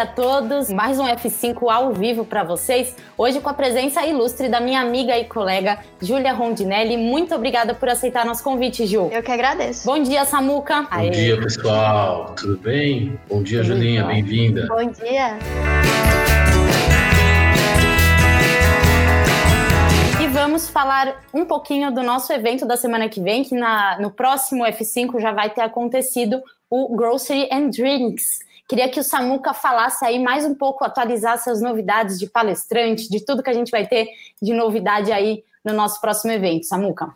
dia a todos. Mais um F5 ao vivo para vocês. Hoje com a presença ilustre da minha amiga e colega Júlia Rondinelli. Muito obrigada por aceitar nosso convite, Ju. Eu que agradeço. Bom dia, Samuca. Bom Aê. dia, pessoal. Tudo bem? Bom dia, Julinha. Bem-vinda. Bom dia. E vamos falar um pouquinho do nosso evento da semana que vem, que na, no próximo F5 já vai ter acontecido o Grocery and Drinks. Queria que o Samuca falasse aí mais um pouco, atualizasse as novidades de palestrante, de tudo que a gente vai ter de novidade aí no nosso próximo evento. Samuca.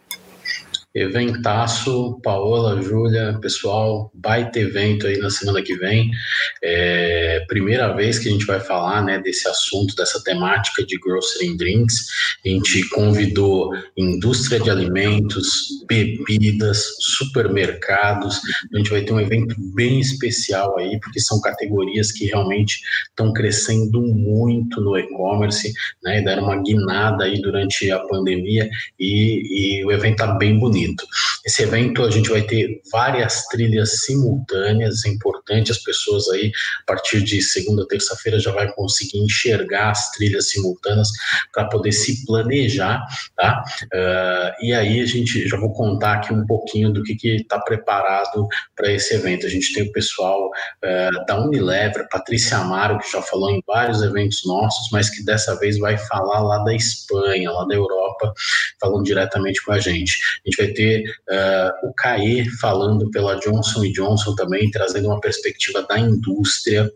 Eventaço, Paola, Júlia, pessoal, baita evento aí na semana que vem. É, primeira vez que a gente vai falar né, desse assunto, dessa temática de grocery and drinks. A gente convidou indústria de alimentos, bebidas, supermercados. A gente vai ter um evento bem especial aí, porque são categorias que realmente estão crescendo muito no e-commerce, né? Deram uma guinada aí durante a pandemia e, e o evento está bem bonito Esse evento a gente vai ter várias trilhas simultâneas, é importante as pessoas aí, a partir de segunda, terça-feira, já vai conseguir enxergar as trilhas simultâneas para poder se planejar, tá? Uh, e aí a gente já vou contar aqui um pouquinho do que está preparado para esse evento. A gente tem o pessoal uh, da Unilever, Patrícia Amaro, que já falou em vários eventos nossos, mas que dessa vez vai falar lá da Espanha, lá da Europa, falando diretamente com a gente. A gente vai ter uh, o CAE falando pela Johnson Johnson também, trazendo uma perspectiva da indústria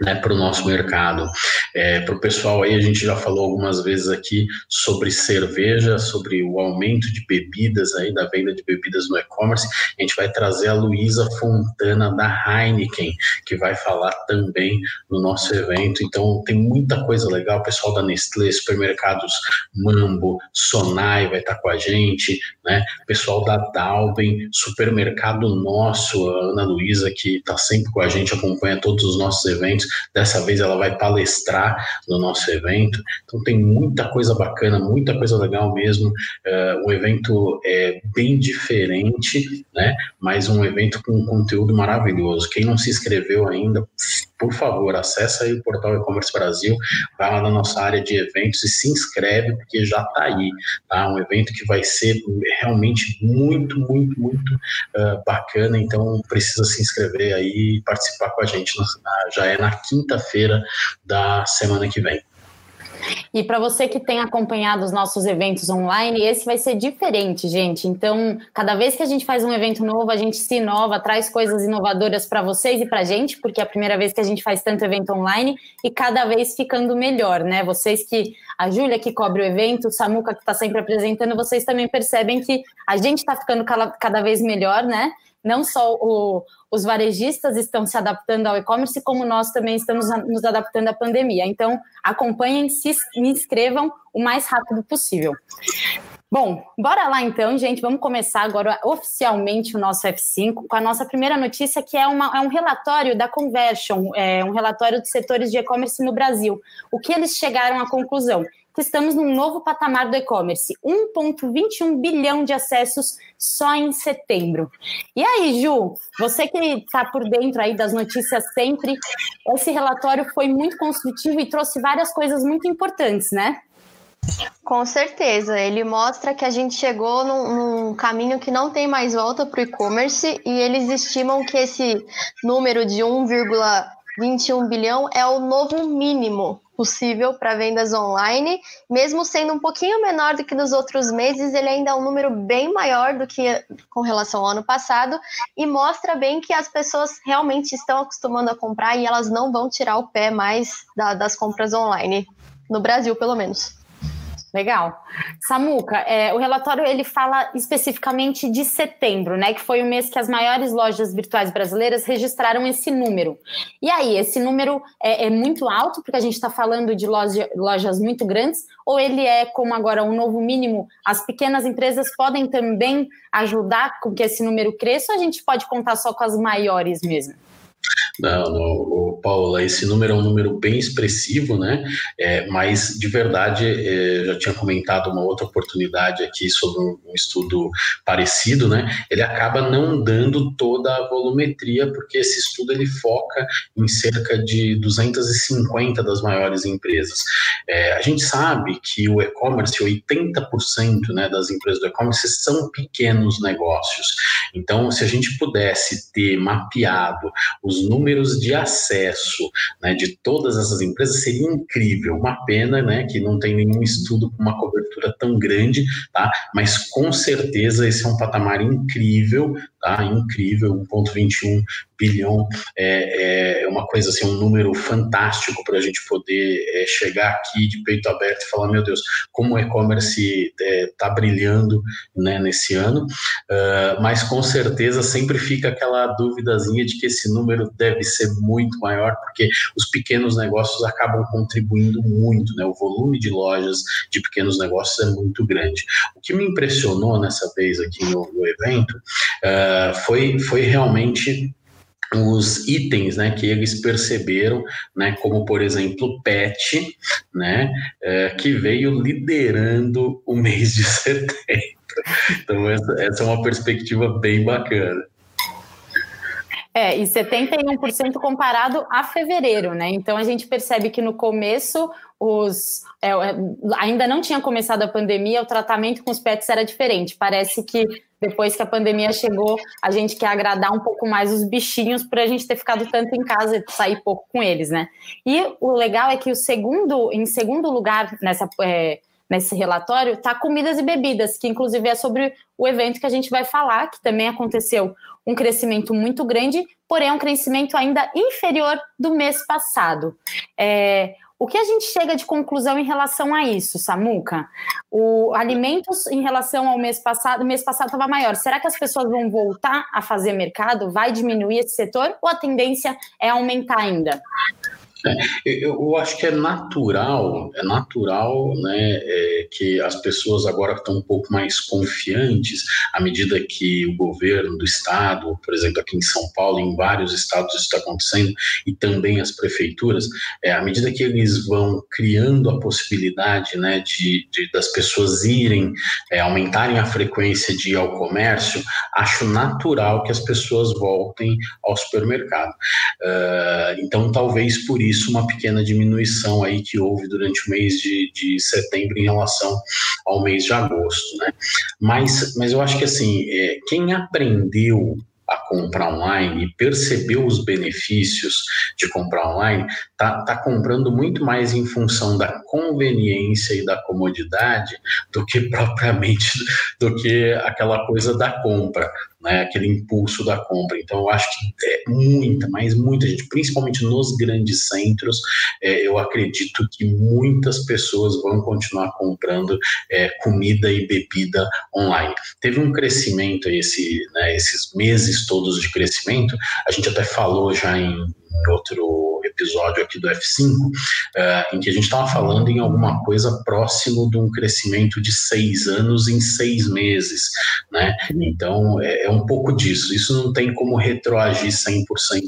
né, para o nosso mercado. É, para o pessoal aí, a gente já falou algumas vezes aqui sobre cerveja, sobre o aumento de bebidas aí, da venda de bebidas no e-commerce. A gente vai trazer a Luísa Fontana da Heineken, que vai falar também no nosso evento. Então tem muita coisa legal, o pessoal da Nestlé, supermercados Mambo, Sonai vai estar com a gente, né? O pessoal da Dalben, supermercado nosso, a Ana Luísa, que está sempre com a gente, acompanha todos os nossos eventos. Dessa vez ela vai palestrar no nosso evento. Então tem muita coisa bacana, muita coisa legal mesmo. Uh, o evento é bem diferente, né? Mas um evento com um conteúdo maravilhoso. Quem não se inscreveu ainda, por favor, acessa aí o portal E-Commerce Brasil, vai lá na nossa área de eventos e se inscreve, porque já está aí, tá? Um evento que vai ser realmente muito, muito, muito uh, bacana, então precisa se inscrever aí e participar com a gente, na, já é na quinta-feira da semana que vem. E para você que tem acompanhado os nossos eventos online, esse vai ser diferente, gente. Então, cada vez que a gente faz um evento novo, a gente se inova, traz coisas inovadoras para vocês e para a gente, porque é a primeira vez que a gente faz tanto evento online e cada vez ficando melhor, né? Vocês que, a Júlia que cobre o evento, o Samuca que está sempre apresentando, vocês também percebem que a gente está ficando cada vez melhor, né? Não só o, os varejistas estão se adaptando ao e-commerce, como nós também estamos nos adaptando à pandemia. Então, acompanhem, se inscrevam o mais rápido possível. Bom, bora lá então, gente. Vamos começar agora oficialmente o nosso F5 com a nossa primeira notícia, que é, uma, é um relatório da Conversion, é um relatório dos setores de e-commerce no Brasil. O que eles chegaram à conclusão? Estamos num novo patamar do e-commerce, 1,21 bilhão de acessos só em setembro. E aí, Ju, você que está por dentro aí das notícias sempre, esse relatório foi muito construtivo e trouxe várias coisas muito importantes, né? Com certeza, ele mostra que a gente chegou num, num caminho que não tem mais volta para o e-commerce e eles estimam que esse número de 1,21 bilhão é o novo mínimo possível para vendas online, mesmo sendo um pouquinho menor do que nos outros meses, ele ainda é um número bem maior do que com relação ao ano passado. E mostra bem que as pessoas realmente estão acostumando a comprar e elas não vão tirar o pé mais da, das compras online, no Brasil pelo menos. Legal. Samuca, é, o relatório ele fala especificamente de setembro, né? Que foi o mês que as maiores lojas virtuais brasileiras registraram esse número. E aí, esse número é, é muito alto, porque a gente está falando de loja, lojas muito grandes, ou ele é, como agora, um novo mínimo? As pequenas empresas podem também ajudar com que esse número cresça, ou a gente pode contar só com as maiores mesmo? Não, no, Paula, esse número é um número bem expressivo, né? É, mas de verdade, é, já tinha comentado uma outra oportunidade aqui sobre um, um, estudo parecido, né? Ele acaba não dando toda a volumetria, porque esse estudo ele foca em cerca de 250 das maiores empresas. É, a gente sabe que o e-commerce, 80% né, das empresas do e-commerce são pequenos negócios. Então, se a gente pudesse ter mapeado os números de acesso né, de todas essas empresas, seria incrível. Uma pena né, que não tem nenhum estudo com uma cobertura tão grande, tá? mas com certeza esse é um patamar incrível, tá? incrível, 1,21 bilhão é, é, uma coisa assim, um número fantástico para a gente poder é, chegar aqui de peito aberto e falar, meu Deus, como o e-commerce está é, brilhando né, nesse ano, uh, mas com certeza sempre fica aquela duvidazinha de que esse número deve ser muito maior, porque os pequenos negócios acabam contribuindo muito, né? O volume de lojas de pequenos negócios é muito grande. O que me impressionou nessa vez aqui no, no evento uh, foi, foi realmente os itens né, que eles perceberam, né, como por exemplo PET, né, é, que veio liderando o mês de setembro. Então, essa, essa é uma perspectiva bem bacana. É, e 71% comparado a fevereiro, né? Então a gente percebe que no começo os é, é, ainda não tinha começado a pandemia, o tratamento com os pets era diferente. Parece que depois que a pandemia chegou, a gente quer agradar um pouco mais os bichinhos por a gente ter ficado tanto em casa e sair pouco com eles, né? E o legal é que o segundo, em segundo lugar nessa é, nesse relatório está comidas e bebidas, que inclusive é sobre o evento que a gente vai falar, que também aconteceu um crescimento muito grande, porém um crescimento ainda inferior do mês passado. É, o que a gente chega de conclusão em relação a isso, Samuca? O alimentos em relação ao mês passado, mês passado estava maior. Será que as pessoas vão voltar a fazer mercado? Vai diminuir esse setor ou a tendência é aumentar ainda? É, eu, eu, acho que é natural, é natural né, é, que as pessoas agora estão um pouco mais confiantes à medida que o governo do estado, por exemplo, aqui em São Paulo, em vários estados isso está acontecendo, e também as prefeituras, é, à medida que eles vão criando a possibilidade né, de, de das pessoas irem, é, aumentarem a frequência de ir ao comércio, acho natural que as pessoas voltem ao supermercado. Uh, então, talvez por isso isso uma pequena diminuição aí que houve durante o mês de, de setembro em relação ao mês de agosto, né? Mas, mas eu acho que assim, é, quem aprendeu a comprar online e percebeu os benefícios de comprar online, tá, tá comprando muito mais em função da conveniência e da comodidade do que propriamente do que aquela coisa da compra né, aquele impulso da compra. Então, eu acho que é muita, mas muita gente, principalmente nos grandes centros, é, eu acredito que muitas pessoas vão continuar comprando é, comida e bebida online. Teve um crescimento, esse, né, esses meses todos de crescimento, a gente até falou já em, em outro episódio aqui do F5, uh, eh, em que a gente estava falando em alguma coisa próximo de um crescimento de seis anos em seis meses, né? Então é, é um pouco disso. Isso não tem como retroagir 100%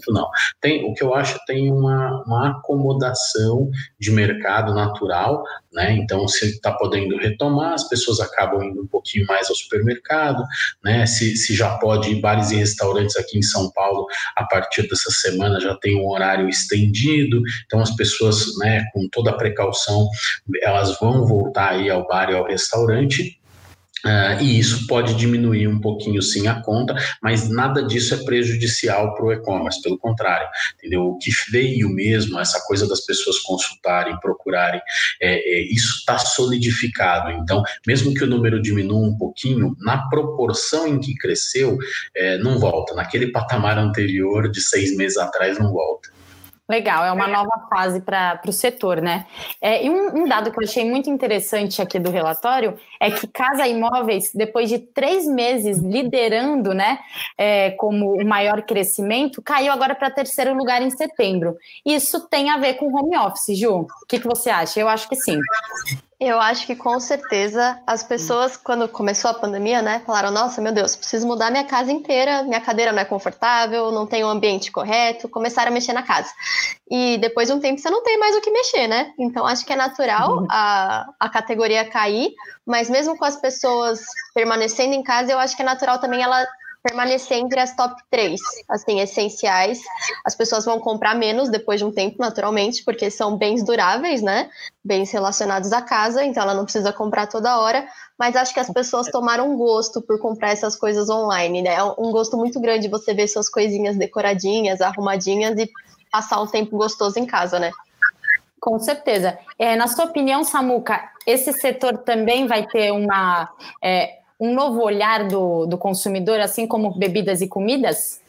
não. Tem o que eu acho tem uma, uma acomodação de mercado natural, né? Então se está podendo retomar, as pessoas acabam indo um pouquinho mais ao supermercado, né? Se, se já pode ir bares e restaurantes aqui em São Paulo a partir dessa semana já tem um horário estendido então as pessoas, né, com toda a precaução, elas vão voltar aí ao bar e ao restaurante, Uh, e isso pode diminuir um pouquinho sim a conta, mas nada disso é prejudicial para o e-commerce, pelo contrário, entendeu? O que veio mesmo, essa coisa das pessoas consultarem, procurarem, é, é, isso está solidificado. Então, mesmo que o número diminua um pouquinho, na proporção em que cresceu, é, não volta. Naquele patamar anterior de seis meses atrás, não volta. Legal, é uma nova fase para o setor, né? É, e um, um, dado que eu achei muito interessante aqui do relatório é que Casa Imóveis, depois de três meses liderando, né, é, como o maior crescimento, caiu agora para terceiro lugar em setembro. Isso tem a ver com home office, Ju? O que, que você acha? Eu acho que sim. Eu acho que com certeza as pessoas, quando começou a pandemia, né, falaram: nossa, meu Deus, preciso mudar minha casa inteira, minha cadeira não é confortável, não tem um ambiente correto, começaram a mexer na casa. E depois de um tempo você não tem mais o que mexer, né? Então acho que é natural uhum. a, a categoria cair, mas mesmo com as pessoas permanecendo em casa, eu acho que é natural também ela permanecer entre as top 3, assim, essenciais. As pessoas vão comprar menos depois de um tempo, naturalmente, porque são bens duráveis, né? Bens relacionados à casa, então ela não precisa comprar toda hora. Mas acho que as pessoas tomaram gosto por comprar essas coisas online, né? É um gosto muito grande você ver suas coisinhas decoradinhas, arrumadinhas e passar um tempo gostoso em casa, né? Com certeza. É, na sua opinião, Samuca, esse setor também vai ter uma, é, um novo olhar do, do consumidor, assim como bebidas e comidas?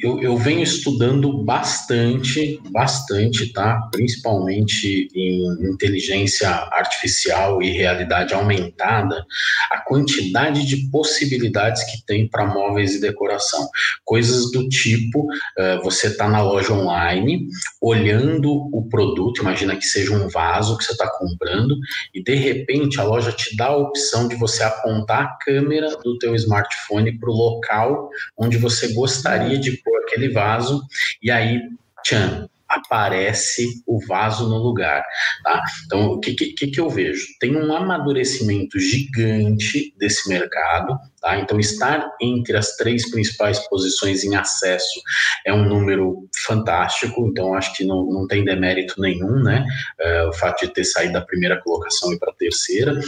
Eu, eu, venho estudando bastante, bastante, tá? Principalmente em inteligência artificial e realidade aumentada, a quantidade de possibilidades que tem para móveis e decoração. Coisas do tipo, uh, você está na loja online, olhando o produto, imagina que seja um vaso que você está comprando, e de repente a loja te dá a opção de você apontar a câmera do teu smartphone para o local onde você gostaria de pôr aquele vaso, e aí, tchan, aparece o vaso no lugar. Tá? Então, o que, que, que eu vejo? Tem um amadurecimento gigante desse mercado. Tá? Então, estar entre as três principais posições em acesso é um número fantástico. Então, acho que não, não tem demérito nenhum, né? É, o fato de ter saído da primeira colocação e para a terceira.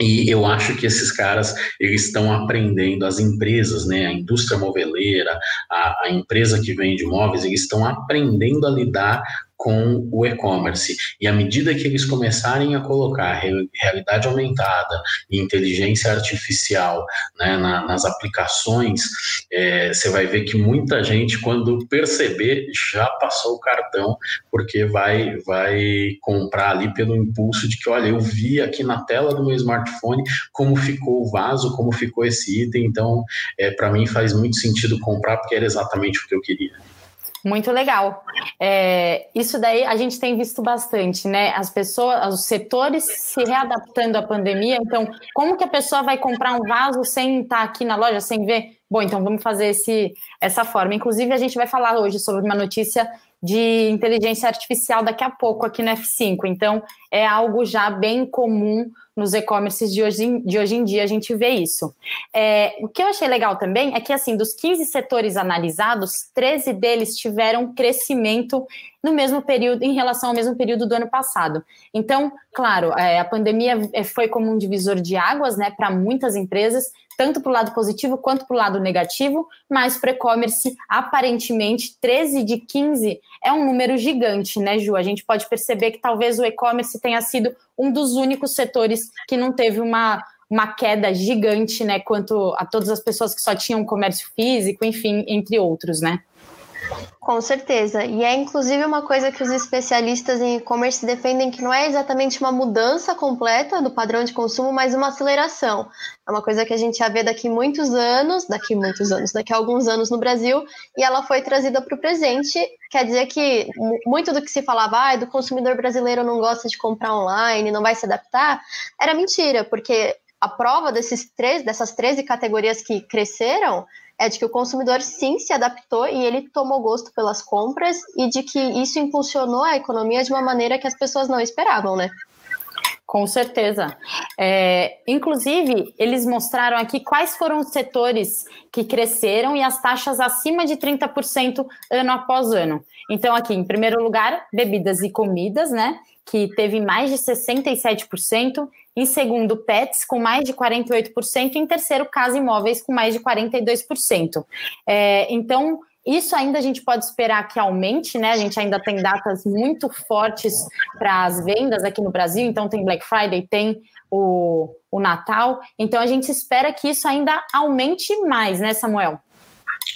E eu acho que esses caras eles estão aprendendo, as empresas, né, a indústria moveleira, a, a empresa que vende móveis, eles estão aprendendo a lidar com o e-commerce. E à medida que eles começarem a colocar realidade aumentada e inteligência artificial né, na, nas aplicações, é, você vai ver que muita gente, quando perceber, já passou o cartão, porque vai, vai comprar ali pelo impulso de que, olha, eu vi aqui na tela do meu smartphone como ficou o vaso, como ficou esse item, então, é, para mim faz muito sentido comprar, porque era exatamente o que eu queria. Muito legal. É, isso daí a gente tem visto bastante, né? As pessoas, os setores se readaptando à pandemia. Então, como que a pessoa vai comprar um vaso sem estar aqui na loja, sem ver? Bom, então vamos fazer esse, essa forma. Inclusive, a gente vai falar hoje sobre uma notícia de inteligência artificial daqui a pouco aqui no F5. Então, é algo já bem comum nos e-commerces de hoje, de hoje em dia a gente vê isso. É, o que eu achei legal também é que, assim, dos 15 setores analisados, 13 deles tiveram crescimento no mesmo período, em relação ao mesmo período do ano passado. Então, claro, é, a pandemia é, foi como um divisor de águas, né, para muitas empresas, tanto para o lado positivo quanto para o lado negativo, mas para e-commerce, aparentemente, 13 de 15 é um número gigante, né, Ju? A gente pode perceber que talvez o e-commerce tenha sido um dos únicos setores que não teve uma, uma queda gigante, né, quanto a todas as pessoas que só tinham comércio físico, enfim, entre outros, né? Com certeza. E é inclusive uma coisa que os especialistas em e-commerce defendem que não é exatamente uma mudança completa do padrão de consumo, mas uma aceleração. É uma coisa que a gente já vê daqui muitos anos, daqui muitos anos, daqui a alguns anos no Brasil, e ela foi trazida para o presente. Quer dizer que muito do que se falava, ah, do consumidor brasileiro não gosta de comprar online, não vai se adaptar, era mentira, porque a prova desses três, dessas 13 categorias que cresceram é de que o consumidor sim se adaptou e ele tomou gosto pelas compras e de que isso impulsionou a economia de uma maneira que as pessoas não esperavam, né? Com certeza. É, inclusive, eles mostraram aqui quais foram os setores que cresceram e as taxas acima de 30% ano após ano. Então, aqui, em primeiro lugar, bebidas e comidas, né? Que teve mais de 67%, em segundo, pets, com mais de 48%. E em terceiro, casa imóveis, com mais de 42%. É, então, isso ainda a gente pode esperar que aumente, né? A gente ainda tem datas muito fortes para as vendas aqui no Brasil, então tem Black Friday, tem o, o Natal. Então a gente espera que isso ainda aumente mais, né, Samuel?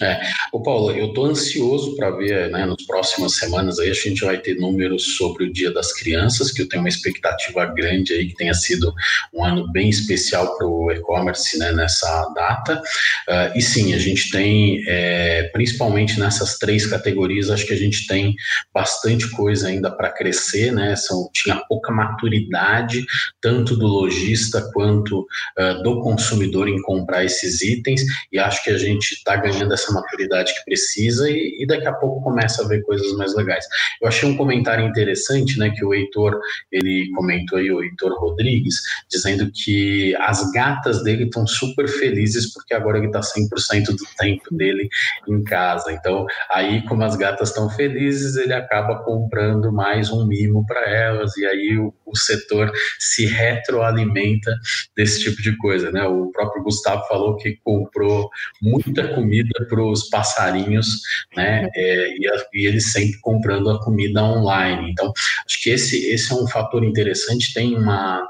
É. Paulo, eu estou ansioso para ver, né, nas próximas semanas aí a gente vai ter números sobre o Dia das Crianças, que eu tenho uma expectativa grande aí que tenha sido um ano bem especial para o e-commerce, né, nessa data. Uh, e sim, a gente tem, é, principalmente nessas três categorias, acho que a gente tem bastante coisa ainda para crescer, né? São, tinha pouca maturidade, tanto do lojista quanto uh, do consumidor em comprar esses itens, e acho que a gente está ganhando essa maturidade que precisa e, e, daqui a pouco começa a ver coisas mais legais. Eu achei um comentário interessante, né, que o Heitor, ele comentou aí, o Heitor Rodrigues, dizendo que as gatas dele estão super felizes porque agora ele está 100% do tempo dele em casa. Então, aí como as gatas estão felizes, ele acaba comprando mais um mimo para elas e aí o, o setor se retroalimenta desse tipo de coisa, né? O próprio Gustavo falou que comprou muita comida para os passarinhos, né? É, e, a, e, eles sempre comprando a comida online. Então, acho que esse, esse é um fator interessante. Tem uma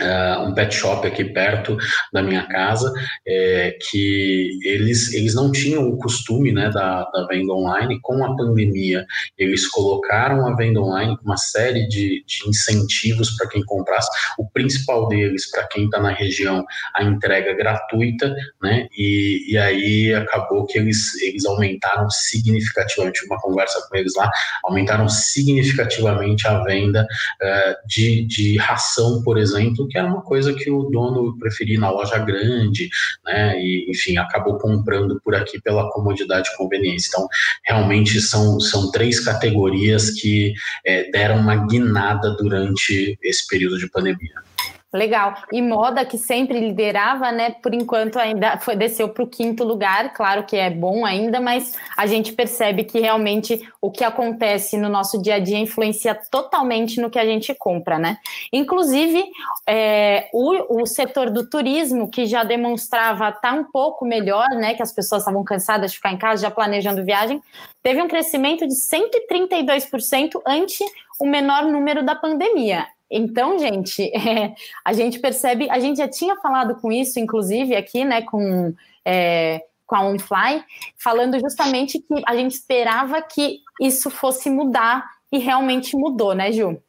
Uh, um pet shop aqui perto da minha casa, é, que eles, eles não tinham o costume né, da, da venda online. Com a pandemia, eles colocaram a venda online com uma série de, de incentivos para quem comprasse. O principal deles, para quem está na região, a entrega gratuita, né? E, e aí acabou que eles, eles aumentaram significativamente, uma conversa com eles lá, aumentaram significativamente a venda uh, de, de ração, por exemplo, que era uma coisa que o dono preferia na loja grande, né? E, enfim, acabou comprando por aqui pela comodidade e conveniência. Então, realmente são, são três categorias que é, deram uma guinada durante esse período de pandemia. Legal. E moda que sempre liderava, né? Por enquanto ainda foi, desceu para o quinto lugar. Claro que é bom ainda, mas a gente percebe que realmente o que acontece no nosso dia a dia influencia totalmente no que a gente compra, né? Inclusive é, o, o setor do turismo que já demonstrava estar tá um pouco melhor, né? Que as pessoas estavam cansadas de ficar em casa já planejando viagem, teve um crescimento de 132% ante o menor número da pandemia. Então, gente, é, a gente percebe, a gente já tinha falado com isso, inclusive, aqui, né, com, é, com a OnFly, falando justamente que a gente esperava que isso fosse mudar e realmente mudou, né, Ju?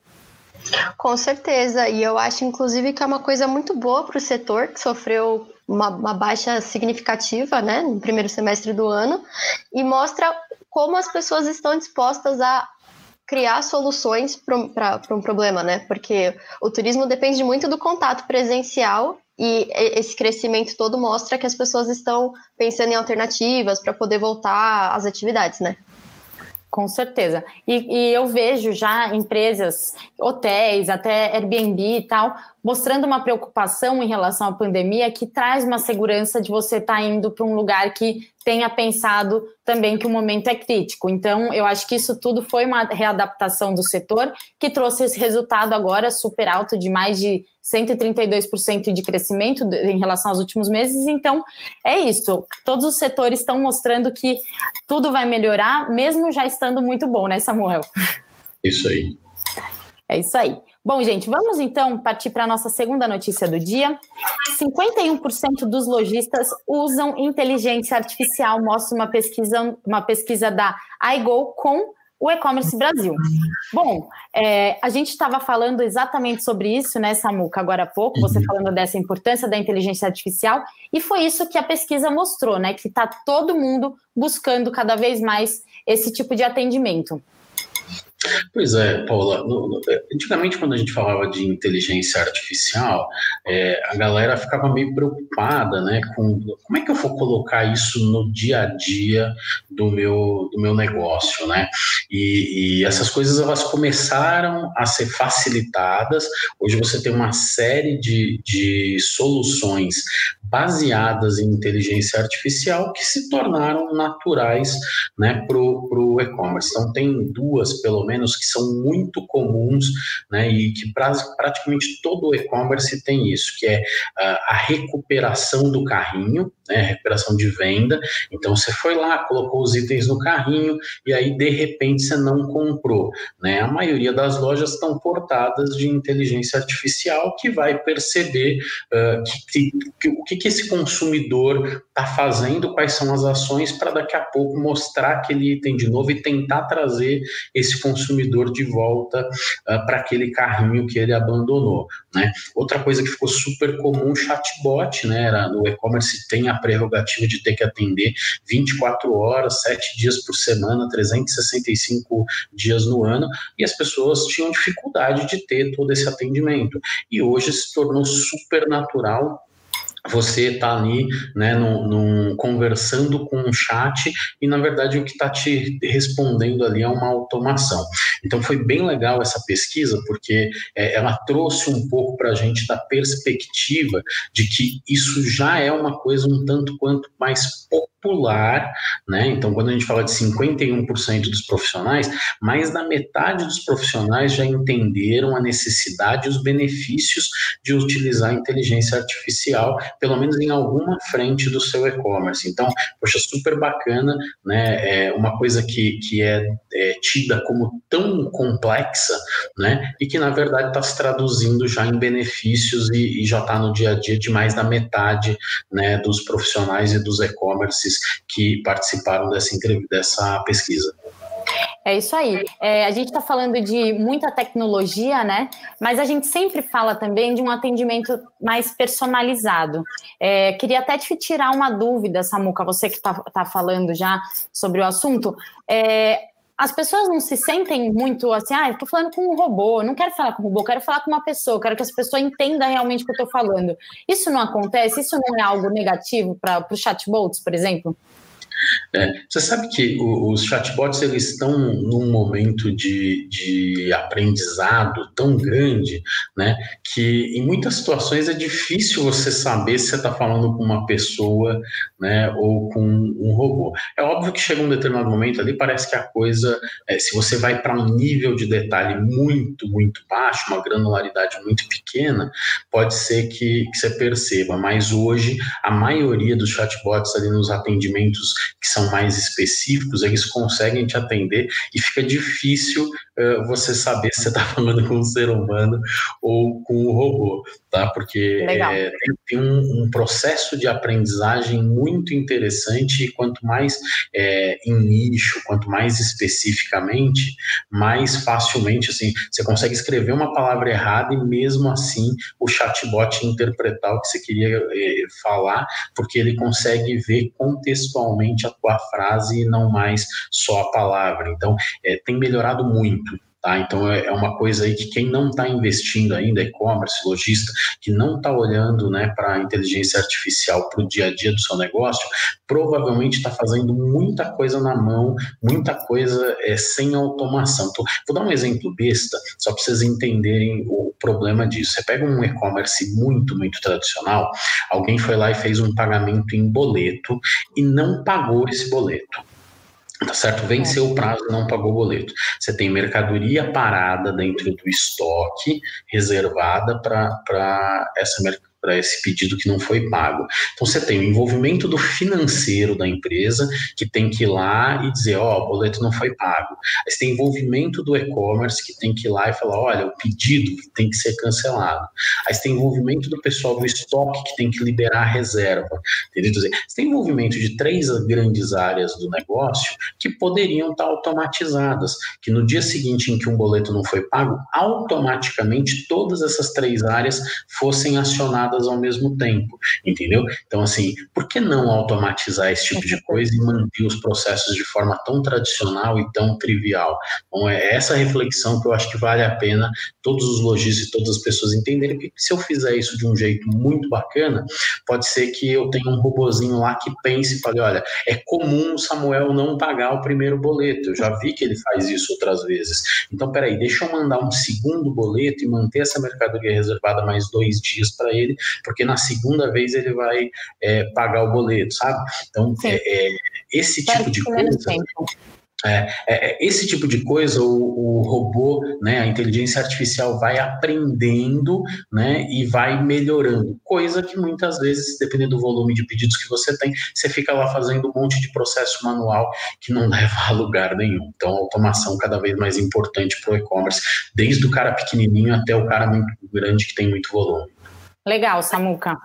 Com certeza, e eu acho, inclusive, que é uma coisa muito boa para o setor, que sofreu uma, uma, baixa significativa né, no primeiro semestre do ano, e mostra como as pessoas estão dispostas a criar soluções para um problema, né? Porque o turismo depende muito do contato presencial e esse crescimento todo mostra que as pessoas estão pensando em alternativas para poder voltar às atividades, né? Com certeza. E, e, eu vejo já empresas, hotéis, até Airbnb e tal, mostrando uma preocupação em relação à pandemia que traz uma segurança de você estar tá indo para um lugar que tenha pensado também que o momento é crítico. Então, eu acho que isso tudo foi uma readaptação do setor que trouxe esse resultado agora super alto de mais de 132% de crescimento em relação aos últimos meses. Então, é isso. Todos os setores estão mostrando que tudo vai melhorar, mesmo já estando muito bom, né, Samuel? Isso aí. É isso aí. Bom, gente, vamos então partir para a nossa segunda notícia do dia. 51% dos lojistas usam inteligência artificial, mostra uma pesquisa, uma pesquisa da iGo com o e-commerce Brasil. Bom, é, a gente estava falando exatamente sobre isso, né, Samuca, agora há pouco, você uhum. falando dessa importância da inteligência artificial, e foi isso que a pesquisa mostrou, né, que está todo mundo buscando cada vez mais esse tipo de atendimento. Pois é, Paula. É, antigamente, quando a gente falava de inteligência artificial, é, a galera ficava meio preocupada, né? Com como é que eu vou colocar isso no dia a dia do meu, do meu negócio, né? E, e essas coisas elas começaram a ser facilitadas. Hoje você tem uma série de, de soluções baseadas em inteligência artificial que se tornaram naturais né, para o e-commerce. Então, tem duas, pelo menos, que são muito comuns né, e que pra, praticamente todo o e-commerce tem isso, que é uh, a recuperação do carrinho, né, recuperação de venda. Então você foi lá, colocou os itens no carrinho e aí de repente você não comprou, né? A maioria das lojas estão portadas de inteligência artificial que vai perceber uh, que, que, o que, que esse consumidor está fazendo, quais são as ações para daqui a pouco mostrar aquele item de novo e tentar trazer esse consumidor de volta uh, para aquele carrinho que ele abandonou, né? Outra coisa que ficou super comum, chatbot, né? Era, no e-commerce tem a prerrogativa de ter que atender 24 horas, 7 dias por semana, 365 dias no ano, e as pessoas tinham dificuldade de ter todo esse atendimento. E hoje se tornou super natural você está ali, né, num, conversando com um chat e na verdade o que está te respondendo ali é uma automação. Então foi bem legal essa pesquisa porque é, ela trouxe um pouco para a gente da perspectiva de que isso já é uma coisa um tanto quanto mais popular, né? Então, quando a gente fala de 51% dos profissionais, mais da metade dos profissionais já entenderam a necessidade e os benefícios de utilizar a inteligência artificial, pelo menos em alguma frente do seu e-commerce. Então, poxa, super bacana, né? É uma coisa que, que é, é tida como tão complexa, né? E que na verdade está se traduzindo já em benefícios e, e já está no dia a dia de mais da metade, né? Dos profissionais e dos e-commerces que participaram dessa, dessa pesquisa. É isso aí. É, a gente está falando de muita tecnologia, né? Mas a gente sempre fala também de um atendimento mais personalizado. É, queria até te tirar uma dúvida, Samuca, você que está tá falando já sobre o assunto. É, as pessoas não se sentem muito assim, ah, eu estou falando com um robô, não quero falar com um robô, quero falar com uma pessoa, quero que essa pessoa entenda realmente o que eu estou falando. Isso não acontece? Isso não é algo negativo para os chatbots, por exemplo? É, você sabe que os chatbots eles estão num momento de, de aprendizado tão grande, né, que em muitas situações é difícil você saber se você está falando com uma pessoa, né, ou com um robô. É óbvio que chega um determinado momento ali parece que a coisa, é, se você vai para um nível de detalhe muito, muito baixo, uma granularidade muito pequena, pode ser que, que você perceba. Mas hoje a maioria dos chatbots ali nos atendimentos que são mais específicos, eles conseguem te atender e fica difícil uh, você saber se você está falando com um ser humano ou com um robô, tá? Porque é, tem, tem um, um, processo de aprendizagem muito interessante e quanto mais é, em nicho, quanto mais especificamente, mais facilmente, assim, você consegue escrever uma palavra errada e mesmo assim o chatbot interpretar o que você queria falar, porque ele consegue ver contextualmente a tua frase e não mais só a palavra. Então, é, tem melhorado muito. Tá? Então é, é uma coisa aí que quem não está investindo ainda, e-commerce, lojista, que não está olhando né, para a inteligência artificial para o dia a dia do seu negócio, provavelmente está fazendo muita coisa na mão, muita coisa é, sem automação. Então, vou dar um exemplo besta, só para vocês entenderem o problema disso. Você pega um e-commerce muito, muito tradicional, alguém foi lá e fez um pagamento em boleto e não pagou esse boleto. Tá certo? Venceu o prazo, não pagou o boleto. Você tem mercadoria parada dentro do estoque, reservada para essa mercadoria para esse pedido que não foi pago. Então você tem o envolvimento do financeiro da empresa, que tem que ir lá e dizer, ó, oh, o boleto não foi pago. Aí você tem envolvimento do e-commerce, que tem que ir lá e falar, olha, o pedido tem que ser cancelado. Aí você tem envolvimento do pessoal do estoque, que tem que liberar a reserva. Entendeu? Você tem envolvimento de três grandes áreas do negócio que poderiam estar automatizadas, que no dia seguinte em que um boleto não foi pago, automaticamente todas essas três áreas fossem acionadas ao mesmo tempo, entendeu? Então, assim, por que não automatizar esse tipo de coisa e manter os processos de forma tão tradicional e tão trivial? Então, é essa reflexão que eu acho que vale a pena todos os lojistas e todas as pessoas entenderem que se eu fizer isso de um jeito muito bacana, pode ser que eu tenha um robozinho lá que pense e fale, olha, é comum o Samuel não pagar o primeiro boleto, eu já vi que ele faz isso outras vezes. Então, peraí, deixa eu mandar um segundo boleto e manter essa mercadoria reservada mais dois dias para ele, porque na segunda vez ele vai é, pagar o boleto, sabe? Então, é, é, esse tipo de coisa É, é, é, esse tipo de coisa, o, o, robô, né, a inteligência artificial vai aprendendo né, e vai melhorando. Coisa que muitas vezes, dependendo do volume de pedidos que você tem, você fica lá fazendo um monte de processo manual que não leva a lugar nenhum. Então, a automação cada vez mais importante para o e-commerce, desde o cara pequenininho até o cara muito grande que tem muito volume. Legal, Samuca.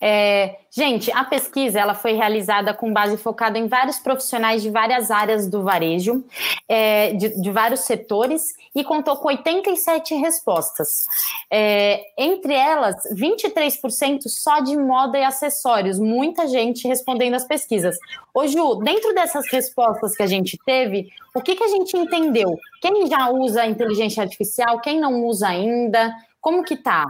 É, gente, a pesquisa ela foi realizada com base focada em vários profissionais de várias áreas do varejo, é, de, de, vários setores, e contou com 87 respostas. É, entre elas, 23% só de moda e acessórios. Muita gente respondendo as pesquisas. Ô Ju, dentro dessas respostas que a gente teve, o que, que a gente entendeu? Quem já usa inteligência artificial, quem não usa ainda? Como que tá?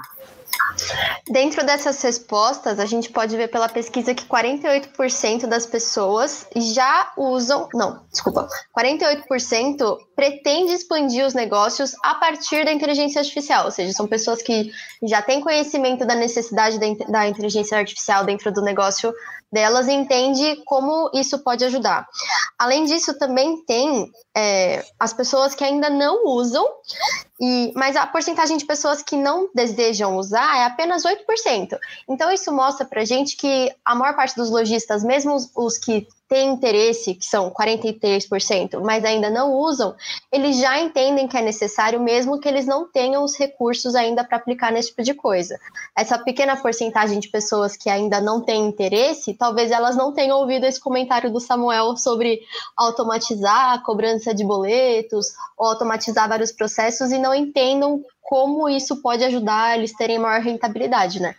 Dentro dessas respostas, a gente pode ver pela pesquisa que 48% das pessoas já usam, não, desculpa, 48% pretende expandir os negócios a partir da inteligência artificial, ou seja, são pessoas que já têm conhecimento da necessidade da inteligência artificial dentro do negócio delas e entende como isso pode ajudar. Além disso, também tem é, as pessoas que ainda não usam, e, mas a porcentagem de pessoas que não desejam usar é apenas 8%. Então, isso mostra para gente que a maior parte dos lojistas, mesmo os, os que têm interesse, que são 43%, mas ainda não usam, eles já entendem que é necessário, mesmo que eles não tenham os recursos ainda para aplicar nesse tipo de coisa. Essa pequena porcentagem de pessoas que ainda não têm interesse, talvez elas não tenham ouvido esse comentário do Samuel sobre automatizar a cobrança de boletos, ou automatizar vários processos e não entendam como isso pode ajudar eles terem maior rentabilidade, né?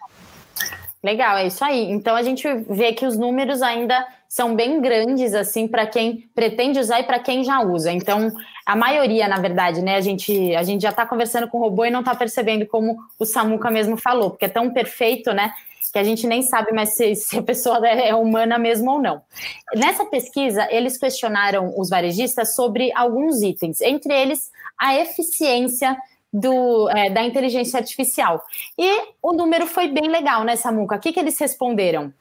Legal, é isso aí. Então a gente vê que os números ainda são bem grandes assim para quem pretende usar e para quem já usa. Então, a maioria, na verdade, né, a gente a gente já está conversando com o robô e não está percebendo como o Samuca mesmo falou, porque é tão perfeito, né, que a gente nem sabe mais se, se a pessoa é humana mesmo ou não. Nessa pesquisa, eles questionaram os varejistas sobre alguns itens, entre eles a eficiência do, é, da inteligência artificial. E o número foi bem legal, né, Samuca? O que, que eles responderam?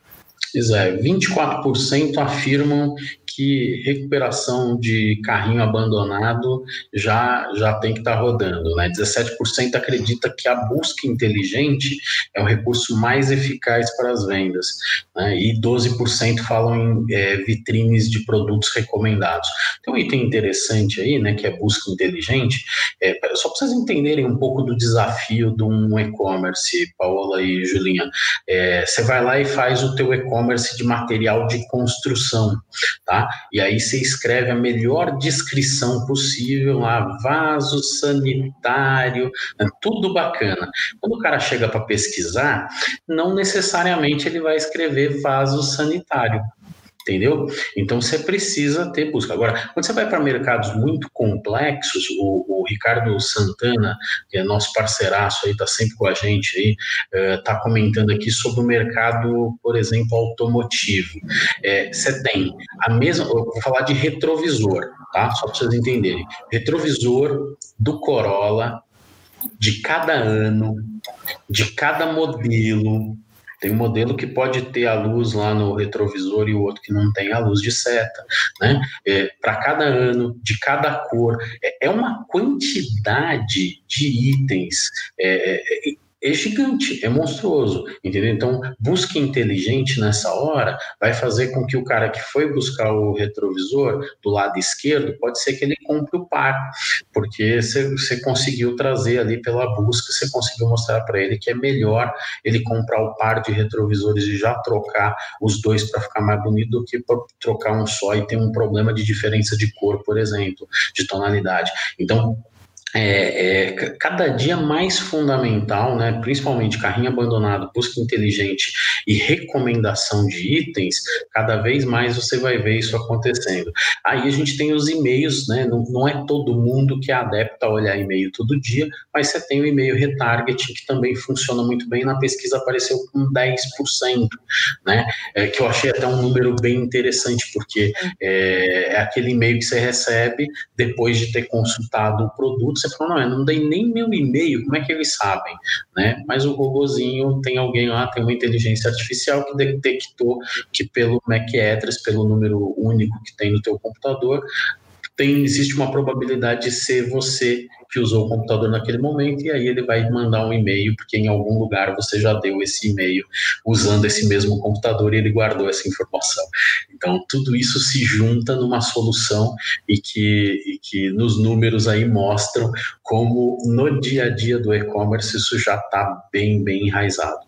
Pois é, 24% afirmam que recuperação de carrinho abandonado já, já tem que estar tá rodando. Né? 17% acredita que a busca inteligente é o recurso mais eficaz para as vendas. Né? E 12% falam em é, vitrines de produtos recomendados. Tem um item interessante aí, né, que é busca inteligente. É, só para vocês entenderem um pouco do desafio de um e-commerce, Paola e Julinha. É, você vai lá e faz o teu e-commerce de material de construção, tá? E aí você escreve a melhor descrição possível lá, vaso sanitário, né, tudo bacana. Quando o cara chega para pesquisar, não necessariamente ele vai escrever vaso sanitário entendeu? Então você precisa ter busca. Agora, quando você vai para mercados muito complexos, o, o, Ricardo Santana, que é nosso parceiraço aí, está sempre com a gente aí, está eh, comentando aqui sobre o mercado, por exemplo, automotivo. É, você tem a mesma, eu vou falar de retrovisor, tá? Só para vocês entenderem. Retrovisor do Corolla de cada ano, de cada modelo, tem um modelo que pode ter a luz lá no retrovisor e o outro que não tem a luz de seta, né? É, Para cada ano, de cada cor, é, é uma quantidade de itens. É, é gigante, é monstruoso, entendeu? Então, busca inteligente nessa hora vai fazer com que o cara que foi buscar o retrovisor do lado esquerdo, pode ser que ele compre o par, porque você conseguiu trazer ali pela busca, você conseguiu mostrar para ele que é melhor ele comprar o par de retrovisores e já trocar os dois para ficar mais bonito do que trocar um só e ter um problema de diferença de cor, por exemplo, de tonalidade. Então, é, é, cada dia mais fundamental, né, principalmente carrinho abandonado, busca inteligente e recomendação de itens, cada vez mais você vai ver isso acontecendo. Aí a gente tem os e-mails, né, não, não é todo mundo que é adepto a olhar e-mail todo dia, mas você tem o e-mail retargeting que também funciona muito bem, na pesquisa apareceu com 10%, né, é, que eu achei até um número bem interessante, porque é, é aquele e-mail que você recebe depois de ter consultado o produto, você fala, não, eu não dei nem meu e-mail, como é que eles sabem? Né? Mas o robozinho tem alguém lá, tem uma inteligência artificial que detectou que pelo MAC address, pelo número único que tem no teu computador, tem existe uma probabilidade de ser você que usou o computador naquele momento e aí ele vai mandar um e-mail porque em algum lugar você já deu esse e-mail usando esse mesmo computador e ele guardou essa informação. Então tudo isso se junta numa solução e que, e que nos números aí mostram como no dia a dia do e-commerce isso já está bem bem enraizado.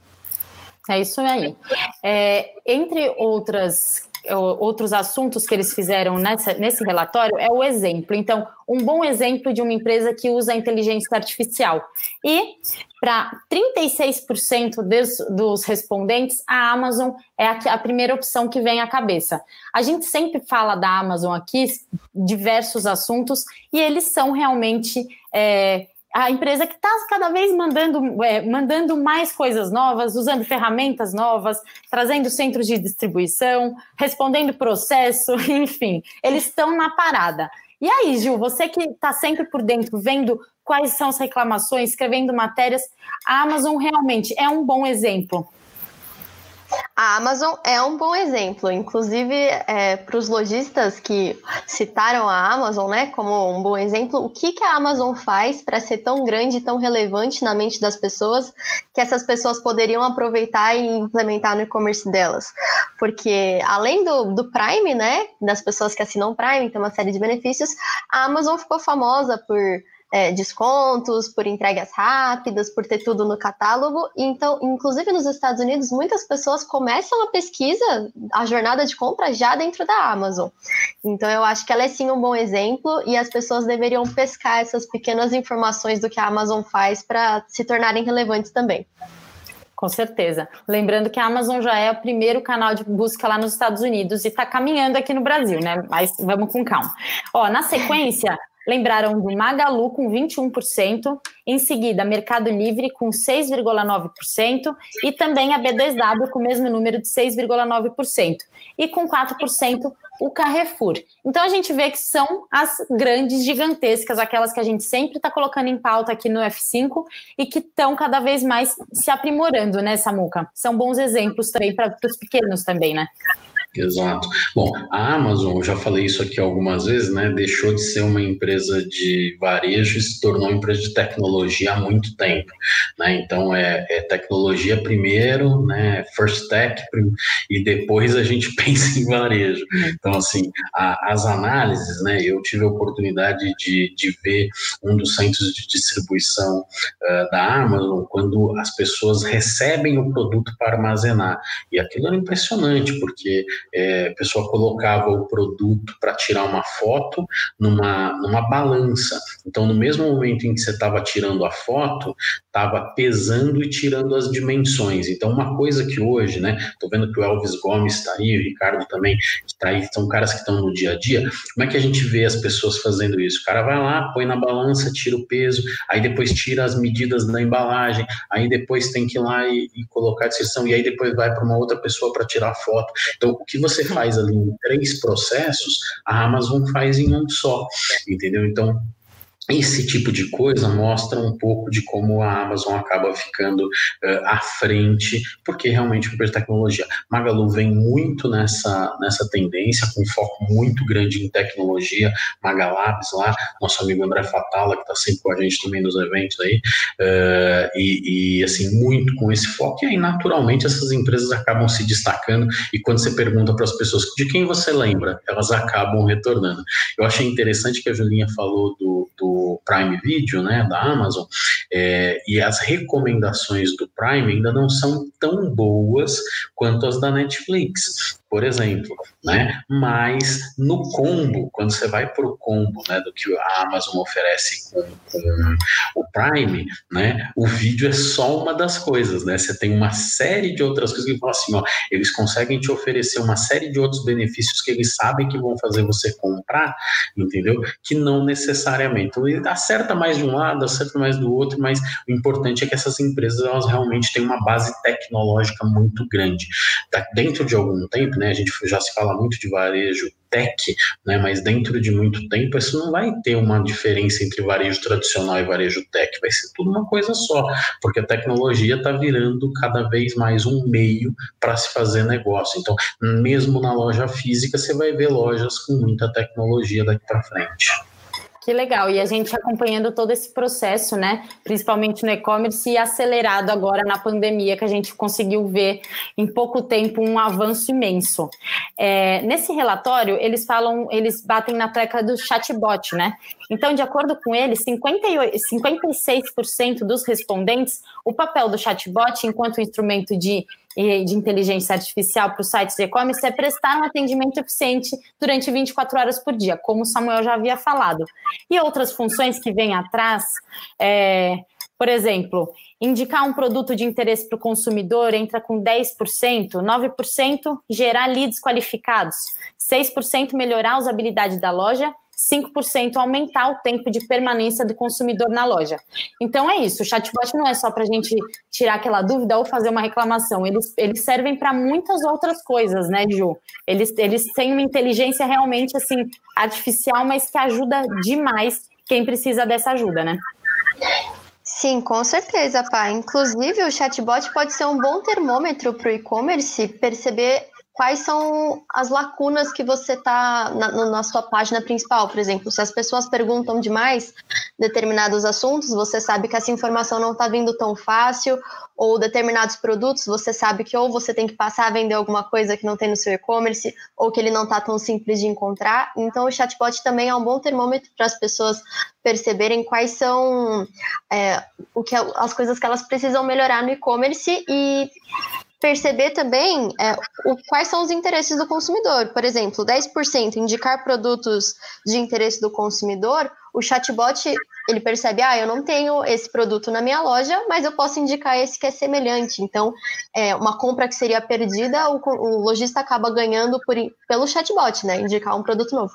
É isso aí. É, entre outras outros assuntos que eles fizeram nessa, nesse relatório é o exemplo. Então, um bom exemplo de uma empresa que usa inteligência artificial. E para 36% dos, dos respondentes, a Amazon é a, a, primeira opção que vem à cabeça. A gente sempre fala da Amazon aqui, diversos assuntos, e eles são realmente. É, a empresa que está cada vez mandando, é, mandando mais coisas novas, usando ferramentas novas, trazendo centros de distribuição, respondendo processo, enfim, eles estão na parada. E aí, Gil, você que está sempre por dentro, vendo quais são as reclamações, escrevendo matérias, a Amazon realmente é um bom exemplo a Amazon é um bom exemplo, inclusive é, para os lojistas que citaram a Amazon né, como um bom exemplo, o que, que a Amazon faz para ser tão grande e tão relevante na mente das pessoas que essas pessoas poderiam aproveitar e implementar no e-commerce delas? Porque além do, do Prime, né, das pessoas que assinam Prime, tem uma série de benefícios, a Amazon ficou famosa por é, descontos, por entregas rápidas, por ter tudo no catálogo. Então, inclusive nos Estados Unidos, muitas pessoas começam a pesquisa, a jornada de compra já dentro da Amazon. Então, eu acho que ela é sim um bom exemplo e as pessoas deveriam pescar essas pequenas informações do que a Amazon faz para se tornarem relevantes também. Com certeza. Lembrando que a Amazon já é o primeiro canal de busca lá nos Estados Unidos e está caminhando aqui no Brasil, né? Mas vamos com calma. Ó, na sequência, lembraram do Magalu com 21%, em seguida Mercado Livre com 6,9% e também a B2W com o mesmo número de 6,9% e com 4% o Carrefour. Então a gente vê que são as grandes gigantescas, aquelas que a gente sempre está colocando em pauta aqui no F5 e que estão cada vez mais se aprimorando, né, Samuca? São bons exemplos também para os pequenos também, né? Exato. Bom, a Amazon, eu já falei isso aqui algumas vezes, né? Deixou de ser uma empresa de varejo e se tornou uma empresa de tecnologia há muito tempo, né? Então é, é tecnologia primeiro, né? First tech e depois a gente pensa em varejo. Então assim, a, as análises, né? Eu tive a oportunidade de, de ver um dos centros de distribuição uh, da Amazon quando as pessoas recebem o produto para armazenar e aquilo era impressionante porque é, a pessoa colocava o produto para tirar uma foto numa, numa balança. Então, no mesmo momento em que você estava tirando a foto, estava pesando e tirando as dimensões. Então, uma coisa que hoje, né, estou vendo que o Elvis Gomes está aí, o Ricardo também está aí, são caras que estão no dia a dia. Como é que a gente vê as pessoas fazendo isso? O cara vai lá, põe na balança, tira o peso, aí depois tira as medidas da embalagem, aí depois tem que ir lá e, e colocar a descrição, e aí depois vai para uma outra pessoa para tirar a foto. Então, que você faz ali em três processos, a Amazon faz em um só, entendeu? Então, esse tipo de coisa mostra um pouco de como a Amazon acaba ficando uh, à frente, porque realmente empresa de tecnologia. Magalu vem muito nessa, nessa tendência, com foco muito grande em tecnologia. Magalabs lá, nosso amigo André Fatala, que está sempre com a gente também nos eventos aí, uh, e, e, assim, muito com esse foco. E aí, naturalmente, essas empresas acabam se destacando, e quando você pergunta para as pessoas de quem você lembra, elas acabam retornando. Eu achei interessante que a Julinha falou do, do Prime Video, né, da Amazon, é, e as recomendações do Prime ainda não são tão boas quanto as da Netflix por exemplo, né? Mas no combo, quando você vai para o combo, né, do que a Amazon oferece com, com, o Prime, né? O vídeo é só uma das coisas, né? Você tem uma série de outras coisas que falam assim, ó, eles conseguem te oferecer uma série de outros benefícios que eles sabem que vão fazer você comprar, entendeu? Que não necessariamente. Então, ele acerta mais de um lado, acerta mais do outro, mas o importante é que essas empresas elas realmente têm uma base tecnológica muito grande. Dentro de algum tempo né, a gente já se fala muito de varejo tech, né, mas dentro de muito tempo isso não vai ter uma diferença entre varejo tradicional e varejo tech, vai ser tudo uma coisa só, porque a tecnologia está virando cada vez mais um meio para se fazer negócio. Então, mesmo na loja física, você vai ver lojas com muita tecnologia daqui para frente. Que legal, e a gente acompanhando todo esse processo, né? Principalmente no e-commerce e acelerado agora na pandemia, que a gente conseguiu ver em pouco tempo um avanço imenso. É, nesse relatório, eles falam, eles batem na tecla do chatbot, né? Então, de acordo com eles, 58, 56% dos respondentes, o papel do chatbot enquanto instrumento de de inteligência artificial para os sites de e-commerce é prestar um atendimento eficiente durante 24 horas por dia, como o Samuel já havia falado. E outras funções que vêm atrás, é, por exemplo, indicar um produto de interesse para o consumidor entra com 10%, 9% gerar leads qualificados, 6% melhorar a usabilidade da loja 5% aumentar o tempo de permanência do consumidor na loja. Então é isso, o chatbot não é só para a gente tirar aquela dúvida ou fazer uma reclamação, eles, eles servem para muitas outras coisas, né, Ju? Eles, eles têm uma inteligência realmente assim artificial, mas que ajuda demais quem precisa dessa ajuda, né? Sim, com certeza, pá. Inclusive, o chatbot pode ser um bom termômetro para o e-commerce perceber quais são as lacunas que você está na, na, sua página principal, por exemplo. Se as pessoas perguntam demais determinados assuntos, você sabe que essa informação não está vindo tão fácil, ou determinados produtos, você sabe que ou você tem que passar a vender alguma coisa que não tem no seu e-commerce, ou que ele não está tão simples de encontrar. Então, o chatbot também é um bom termômetro para as pessoas perceberem quais são é, o que, as coisas que elas precisam melhorar no e-commerce e perceber também é, o, quais são os interesses do consumidor. Por exemplo, 10% indicar produtos de interesse do consumidor, o chatbot ele percebe, ah, eu não tenho esse produto na minha loja, mas eu posso indicar esse que é semelhante. Então, é, uma compra que seria perdida, o, o lojista acaba ganhando por, pelo chatbot, né? Indicar um produto novo.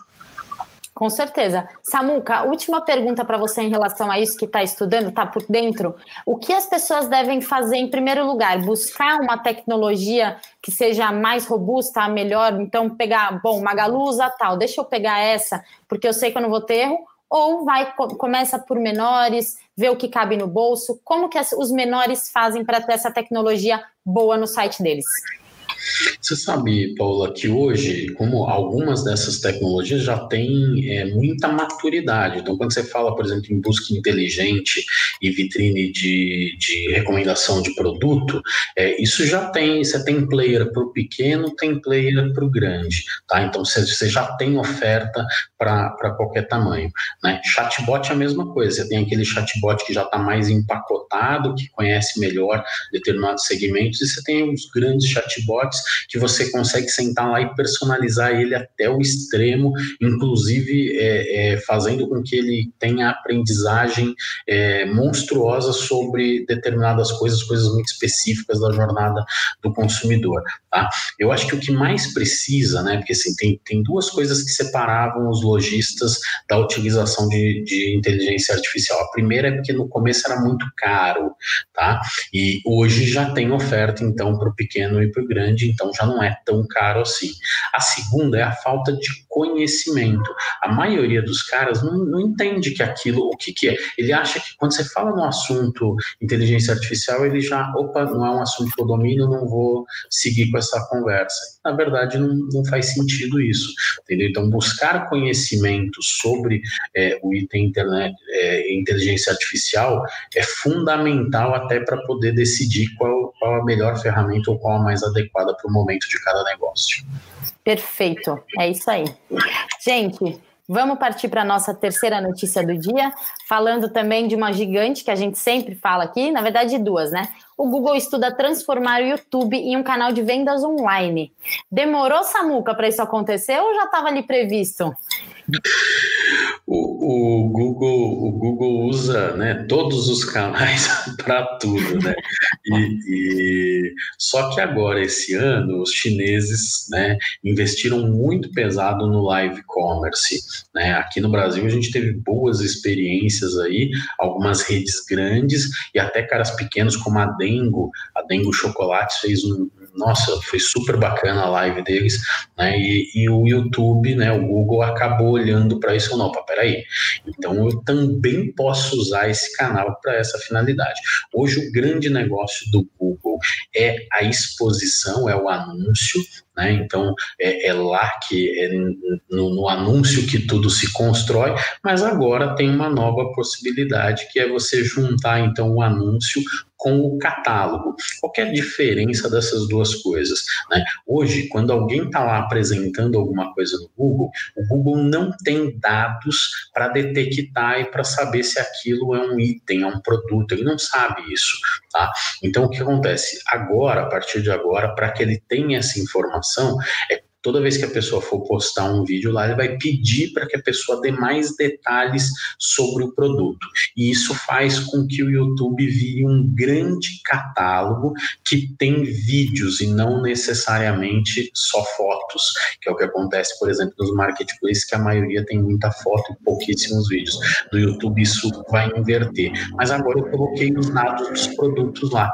Com certeza. Samuca, última pergunta para você em relação a isso que está estudando, está por dentro. O que as pessoas devem fazer em primeiro lugar? Buscar uma tecnologia que seja mais robusta, melhor? Então, pegar, bom, Magalu tal, deixa eu pegar essa, porque eu sei que eu não vou ter erro. Ou vai, começa por menores, vê o que cabe no bolso. Como que os menores fazem para ter essa tecnologia boa no site deles? Você sabe, Paula, que hoje, como algumas dessas tecnologias já têm é, muita maturidade. Então, quando você fala, por exemplo, em busca inteligente e vitrine de, de recomendação de produto, é, isso já tem, você tem player para o pequeno, tem player para o grande. Tá? Então, você, você já tem oferta para qualquer tamanho. Né? Chatbot é a mesma coisa, você tem aquele chatbot que já está mais empacotado, que conhece melhor determinados segmentos, e você tem os grandes chatbots que você consegue sentar lá e personalizar ele até o extremo, inclusive é, é, fazendo com que ele tenha aprendizagem é, monstruosa sobre determinadas coisas, coisas muito específicas da jornada do consumidor. Tá? Eu acho que o que mais precisa, né, porque assim, tem, tem duas coisas que separavam os lojistas da utilização de, de inteligência artificial. A primeira é porque no começo era muito caro, tá? E hoje já tem oferta, então, para o pequeno e para o grande então já não é tão caro assim. A segunda é a falta de conhecimento. A maioria dos caras não, não entende que aquilo, o que, que é. Ele acha que quando você fala no assunto inteligência artificial, ele já, opa, não é um assunto que eu domino, não vou seguir com essa conversa. Na verdade, não, não faz sentido isso, entendeu? Então, buscar conhecimento sobre é, o item internet, é, inteligência artificial é fundamental até para poder decidir qual, qual a melhor ferramenta ou qual a mais adequada para o momento de cada negócio. Perfeito, é isso aí. Gente, vamos partir para a nossa terceira notícia do dia, falando também de uma gigante que a gente sempre fala aqui, na verdade duas, né? O Google estuda transformar o YouTube em um canal de vendas online. Demorou, Samuca, para isso acontecer ou já estava ali previsto? O, o, Google, o Google usa né, todos os canais para tudo, né? E, e, só que agora, esse ano, os chineses né, investiram muito pesado no live commerce. Né? Aqui no Brasil a gente teve boas experiências aí, algumas redes grandes e até caras pequenos como a Dengo, a Dengo Chocolates fez um, nossa, foi super bacana a live deles, né? E, e o YouTube, né? O Google acabou olhando para isso ou não. Peraí, então eu também posso usar esse canal para essa finalidade. Hoje o grande negócio do Google é a exposição, é o anúncio, né? Então é, é, lá que é no, no, anúncio que tudo se constrói, mas agora tem uma nova possibilidade que é você juntar então o anúncio com o catálogo. Qual é a diferença dessas duas coisas? Né? Hoje, quando alguém está lá apresentando alguma coisa no Google, o Google não tem dados para detectar e para saber se aquilo é um item, é um produto, ele não sabe isso. Tá? Então, o que acontece? Agora, a partir de agora, para que ele tenha essa informação, é toda vez que a pessoa for postar um vídeo lá, ele vai pedir para que a pessoa dê mais detalhes sobre o produto. E isso faz com que o YouTube vire um grande catálogo que tem vídeos e não necessariamente só fotos, que é o que acontece, por exemplo, nos marketplaces, que a maioria tem muita foto e pouquíssimos vídeos. No YouTube isso vai inverter. Mas agora eu coloquei os dados dos produtos lá.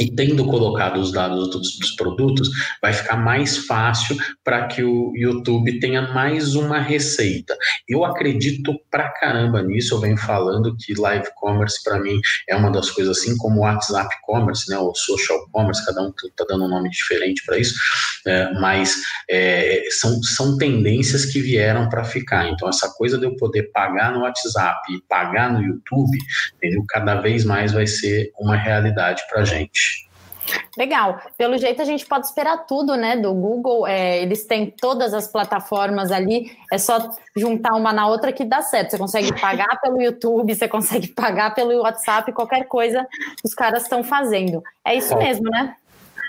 E tendo colocado os dados dos, dos produtos, vai ficar mais fácil para que o YouTube tenha mais uma receita. Eu acredito pra caramba nisso, eu venho falando que live commerce para mim é uma das coisas assim como o WhatsApp commerce, né, o social commerce, cada um está dando um nome diferente para isso, é, mas é, são, são tendências que vieram para ficar. Então essa coisa de eu poder pagar no WhatsApp e pagar no YouTube, entendeu? cada vez mais vai ser uma realidade para gente. Legal. Pelo jeito a gente pode esperar tudo, né? Do Google, é, eles têm todas as plataformas ali. É só juntar uma na outra que dá certo. Você consegue pagar pelo YouTube, você consegue pagar pelo WhatsApp, qualquer coisa os caras estão fazendo. É isso mesmo, né?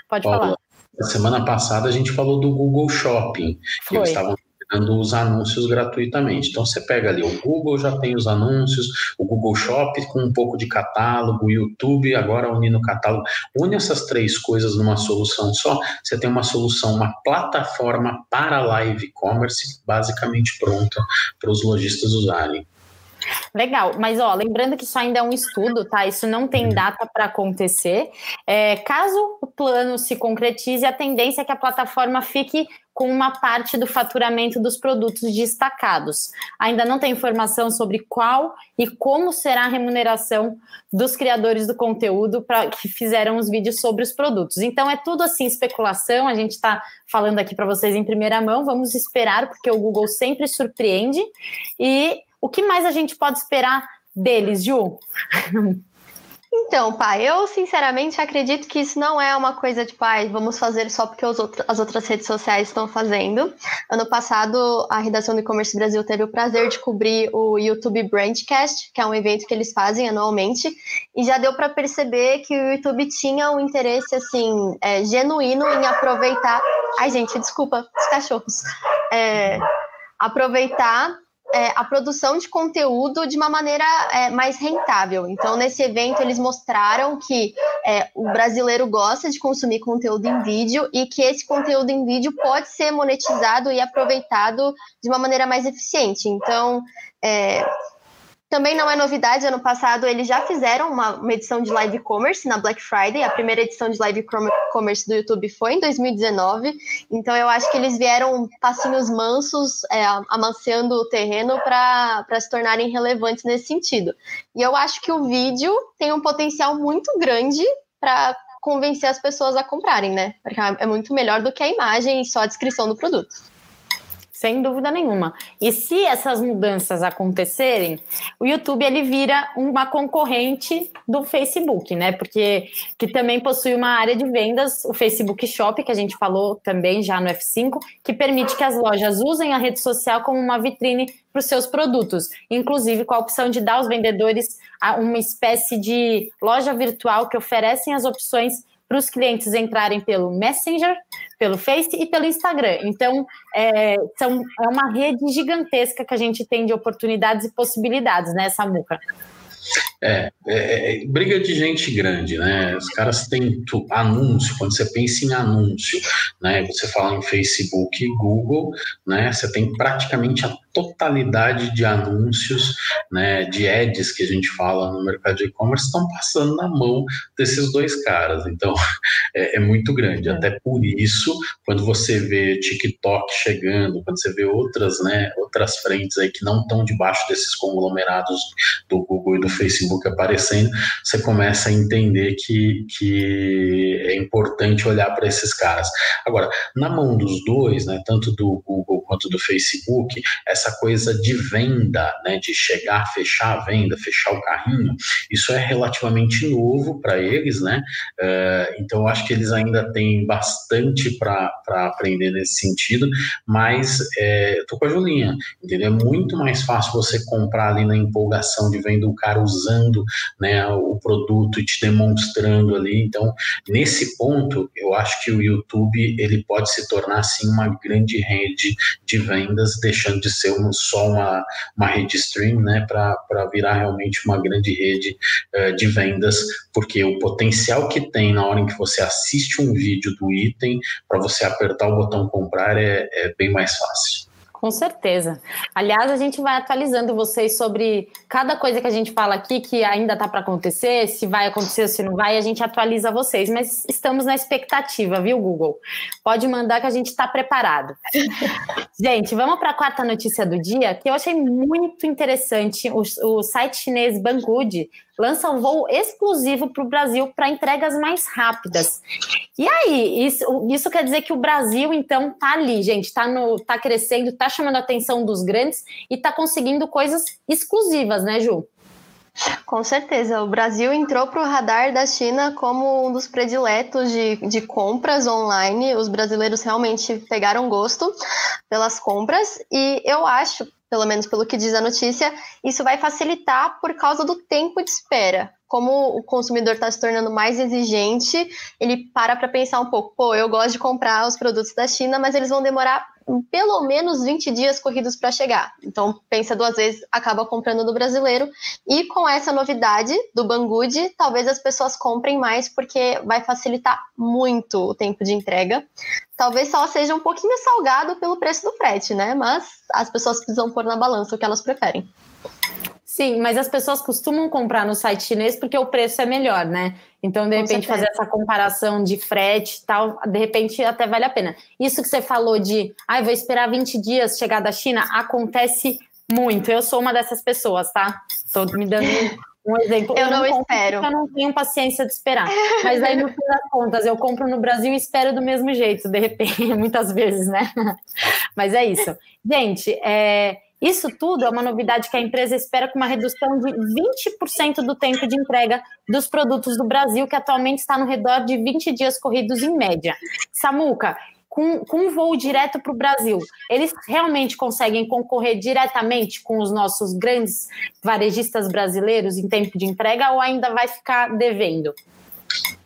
Pode falar. Semana passada a gente falou do Google Shopping, que eles estavam dando os anúncios gratuitamente. Então você pega ali, o Google já tem os anúncios, o Google Shop com um pouco de catálogo, o YouTube agora unindo o catálogo. Une essas três coisas numa solução só, você tem uma solução, uma plataforma para live commerce basicamente pronta para os lojistas usarem. Legal, mas ó, lembrando que isso ainda é um estudo, tá? Isso não tem uhum. data para acontecer. É, caso o plano se concretize, a tendência é que a plataforma fique com uma parte do faturamento dos produtos destacados. Ainda não tem informação sobre qual e como será a remuneração dos criadores do conteúdo para que fizeram os vídeos sobre os produtos. Então é tudo assim especulação. A gente está falando aqui para vocês em primeira mão. Vamos esperar porque o Google sempre surpreende e o que mais a gente pode esperar deles, Ju? Então, pai, eu sinceramente acredito que isso não é uma coisa de pai, vamos fazer só porque outros, as outras redes sociais estão fazendo. Ano passado, a redação do e-commerce Brasil teve o prazer de cobrir o YouTube Brandcast, que é um evento que eles fazem anualmente, e já deu para perceber que o YouTube tinha um interesse assim é, genuíno em aproveitar. Ai, gente, desculpa, os cachorros. É, aproveitar é, a produção de conteúdo de uma maneira é, mais rentável. Então, nesse evento, eles mostraram que é, o brasileiro gosta de consumir conteúdo em vídeo e que esse conteúdo em vídeo pode ser monetizado e aproveitado de uma maneira mais eficiente. Então, é, também não é novidade, ano passado eles já fizeram uma, uma, edição de live commerce na Black Friday. A primeira edição de live commerce do YouTube foi em 2019. Então eu acho que eles vieram passinhos mansos, é, amaciando o terreno para se tornarem relevantes nesse sentido. E eu acho que o vídeo tem um potencial muito grande para convencer as pessoas a comprarem, né? Porque é muito melhor do que a imagem e só a descrição do produto sem dúvida nenhuma. E se essas mudanças acontecerem, o YouTube ele vira uma concorrente do Facebook, né? Porque que também possui uma área de vendas, o Facebook Shop, que a gente falou também já no F5, que permite que as lojas usem a rede social como uma vitrine para os seus produtos, inclusive com a opção de dar aos vendedores uma espécie de loja virtual que oferecem as opções para os clientes entrarem pelo Messenger, pelo Face e pelo Instagram. Então, é, são, é uma rede gigantesca que a gente tem de oportunidades e possibilidades, né, Samuca? É, é, é, briga de gente grande, né? Os caras têm tu, anúncio, quando você pensa em anúncio, né? Você fala em Facebook Google, né? Você tem praticamente a totalidade de anúncios, né? De ads que a gente fala no mercado de e-commerce estão passando na mão desses dois caras. Então, é, é muito grande. É. Até por isso, quando você vê TikTok chegando, quando você vê outras, né, outras frentes aí que não estão debaixo desses conglomerados do Google e do Facebook aparecendo, você começa a entender que, que é importante olhar para esses caras. Agora, na mão dos dois, né, tanto do Google quanto do Facebook, essa coisa de venda, né, de chegar, fechar a venda, fechar o carrinho, isso é relativamente novo para eles, né? Uh, então, eu acho que eles ainda têm bastante para aprender nesse sentido, mas é, tô com a Julinha, entendeu? É muito mais fácil você comprar ali na empolgação de vendo o cara usando né, o produto e te demonstrando ali. Então, nesse ponto, eu acho que o YouTube ele pode se tornar assim uma grande rede de vendas, deixando de ser um, só uma, uma rede stream, né, para virar realmente uma grande rede uh, de vendas, porque o potencial que tem na hora em que você assiste um vídeo do item para você apertar o botão comprar é, é bem mais fácil. Com certeza. Aliás, a gente vai atualizando vocês sobre cada coisa que a gente fala aqui que ainda está para acontecer, se vai acontecer ou se não vai, a gente atualiza vocês. Mas estamos na expectativa, viu, Google? Pode mandar que a gente está preparado. gente, vamos para a quarta notícia do dia, que eu achei muito interessante. O, o site chinês Banggood lança um voo exclusivo para o Brasil para entregas mais rápidas. E aí, isso, isso quer dizer que o Brasil, então, tá ali, gente, está tá crescendo, está chamando a atenção dos grandes e está conseguindo coisas exclusivas, né, Ju? Com certeza, o Brasil entrou para o radar da China como um dos prediletos de, de compras online. Os brasileiros realmente pegaram gosto pelas compras e eu acho, pelo menos pelo que diz a notícia, isso vai facilitar por causa do tempo de espera. Como o consumidor está se tornando mais exigente, ele para para pensar um pouco: pô, eu gosto de comprar os produtos da China, mas eles vão demorar pelo menos 20 dias corridos para chegar. Então, pensa duas vezes, acaba comprando do brasileiro. E com essa novidade do Banggood, talvez as pessoas comprem mais, porque vai facilitar muito o tempo de entrega. Talvez só seja um pouquinho salgado pelo preço do frete, né? Mas as pessoas precisam pôr na balança o que elas preferem. Sim, mas as pessoas costumam comprar no site chinês porque o preço é melhor, né? Então, de repente, fazer essa comparação de frete e tal, de repente até vale a pena. Isso que você falou de, ai, ah, vou esperar 20 dias chegar da China, acontece muito. Eu sou uma dessas pessoas, tá? Estou me dando um exemplo. Eu, eu não, não espero. Eu não tenho paciência de esperar. Mas aí, no fim das contas, eu compro no Brasil e espero do mesmo jeito, de repente, muitas vezes, né? Mas é isso. Gente, é isso tudo é uma novidade que a empresa espera com uma redução de 20% do tempo de entrega dos produtos do Brasil, que atualmente está no redor de 20 dias corridos em média. Samuca, com, com um voo direto para o Brasil, eles realmente conseguem concorrer diretamente com os nossos grandes varejistas brasileiros em tempo de entrega ou ainda vai ficar devendo?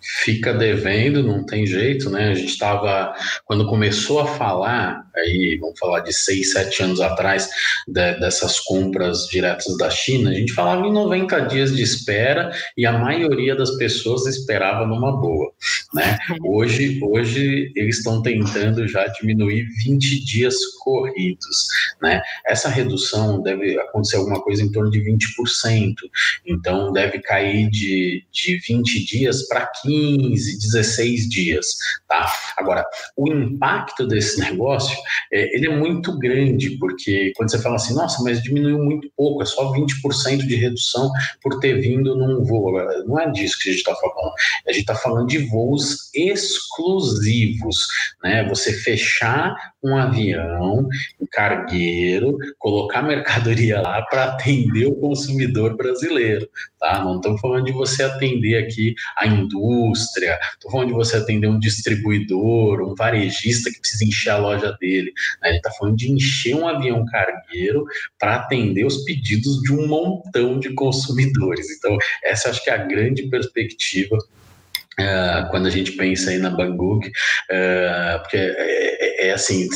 Fica devendo, não tem jeito, né? A gente estava, quando começou a falar, aí vamos falar de seis, sete anos atrás, de, dessas compras diretas da China, a gente falava em 90 dias de espera e a maioria das pessoas esperava numa boa, né? Hoje, hoje eles estão tentando já diminuir 20 dias corridos, né? Essa redução deve acontecer alguma coisa em torno de 20%, então deve cair de, de 20 dias para 15 15, 16 dias, tá? Agora, o impacto desse negócio, é, ele é muito grande, porque quando você fala assim, nossa, mas diminuiu muito pouco, é só 20% de redução por ter vindo num voo. Não é disso que a gente está falando. A gente está falando de voos exclusivos, né? Você fechar um avião, um cargueiro, colocar mercadoria lá para atender o consumidor brasileiro, tá? Não estamos falando de você atender aqui a indústria, estou falando de você atender um distribuidor, um varejista que precisa encher a loja dele. Né? A gente está falando de encher um avião cargueiro para atender os pedidos de um montão de consumidores. Então, essa acho que é a grande perspectiva Uh, quando a gente pensa aí na Bangkok, uh, porque é, é, é, assim,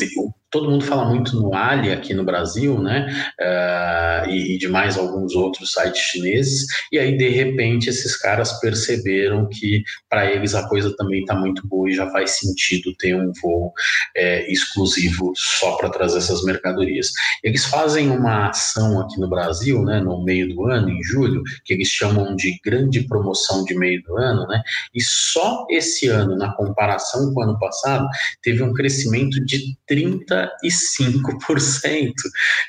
todo mundo fala muito no Ali aqui no Brasil, né? Uh, e, e, de mais alguns outros sites chineses. E aí, de repente, esses caras perceberam que para eles a coisa também está muito boa e já faz sentido ter um voo é, exclusivo só para trazer essas mercadorias. Eles fazem uma ação aqui no Brasil, né? No meio do ano, em julho, que eles chamam de grande promoção de meio do ano, né? E só esse ano, na comparação com o ano passado, teve um crescimento de 30 35%,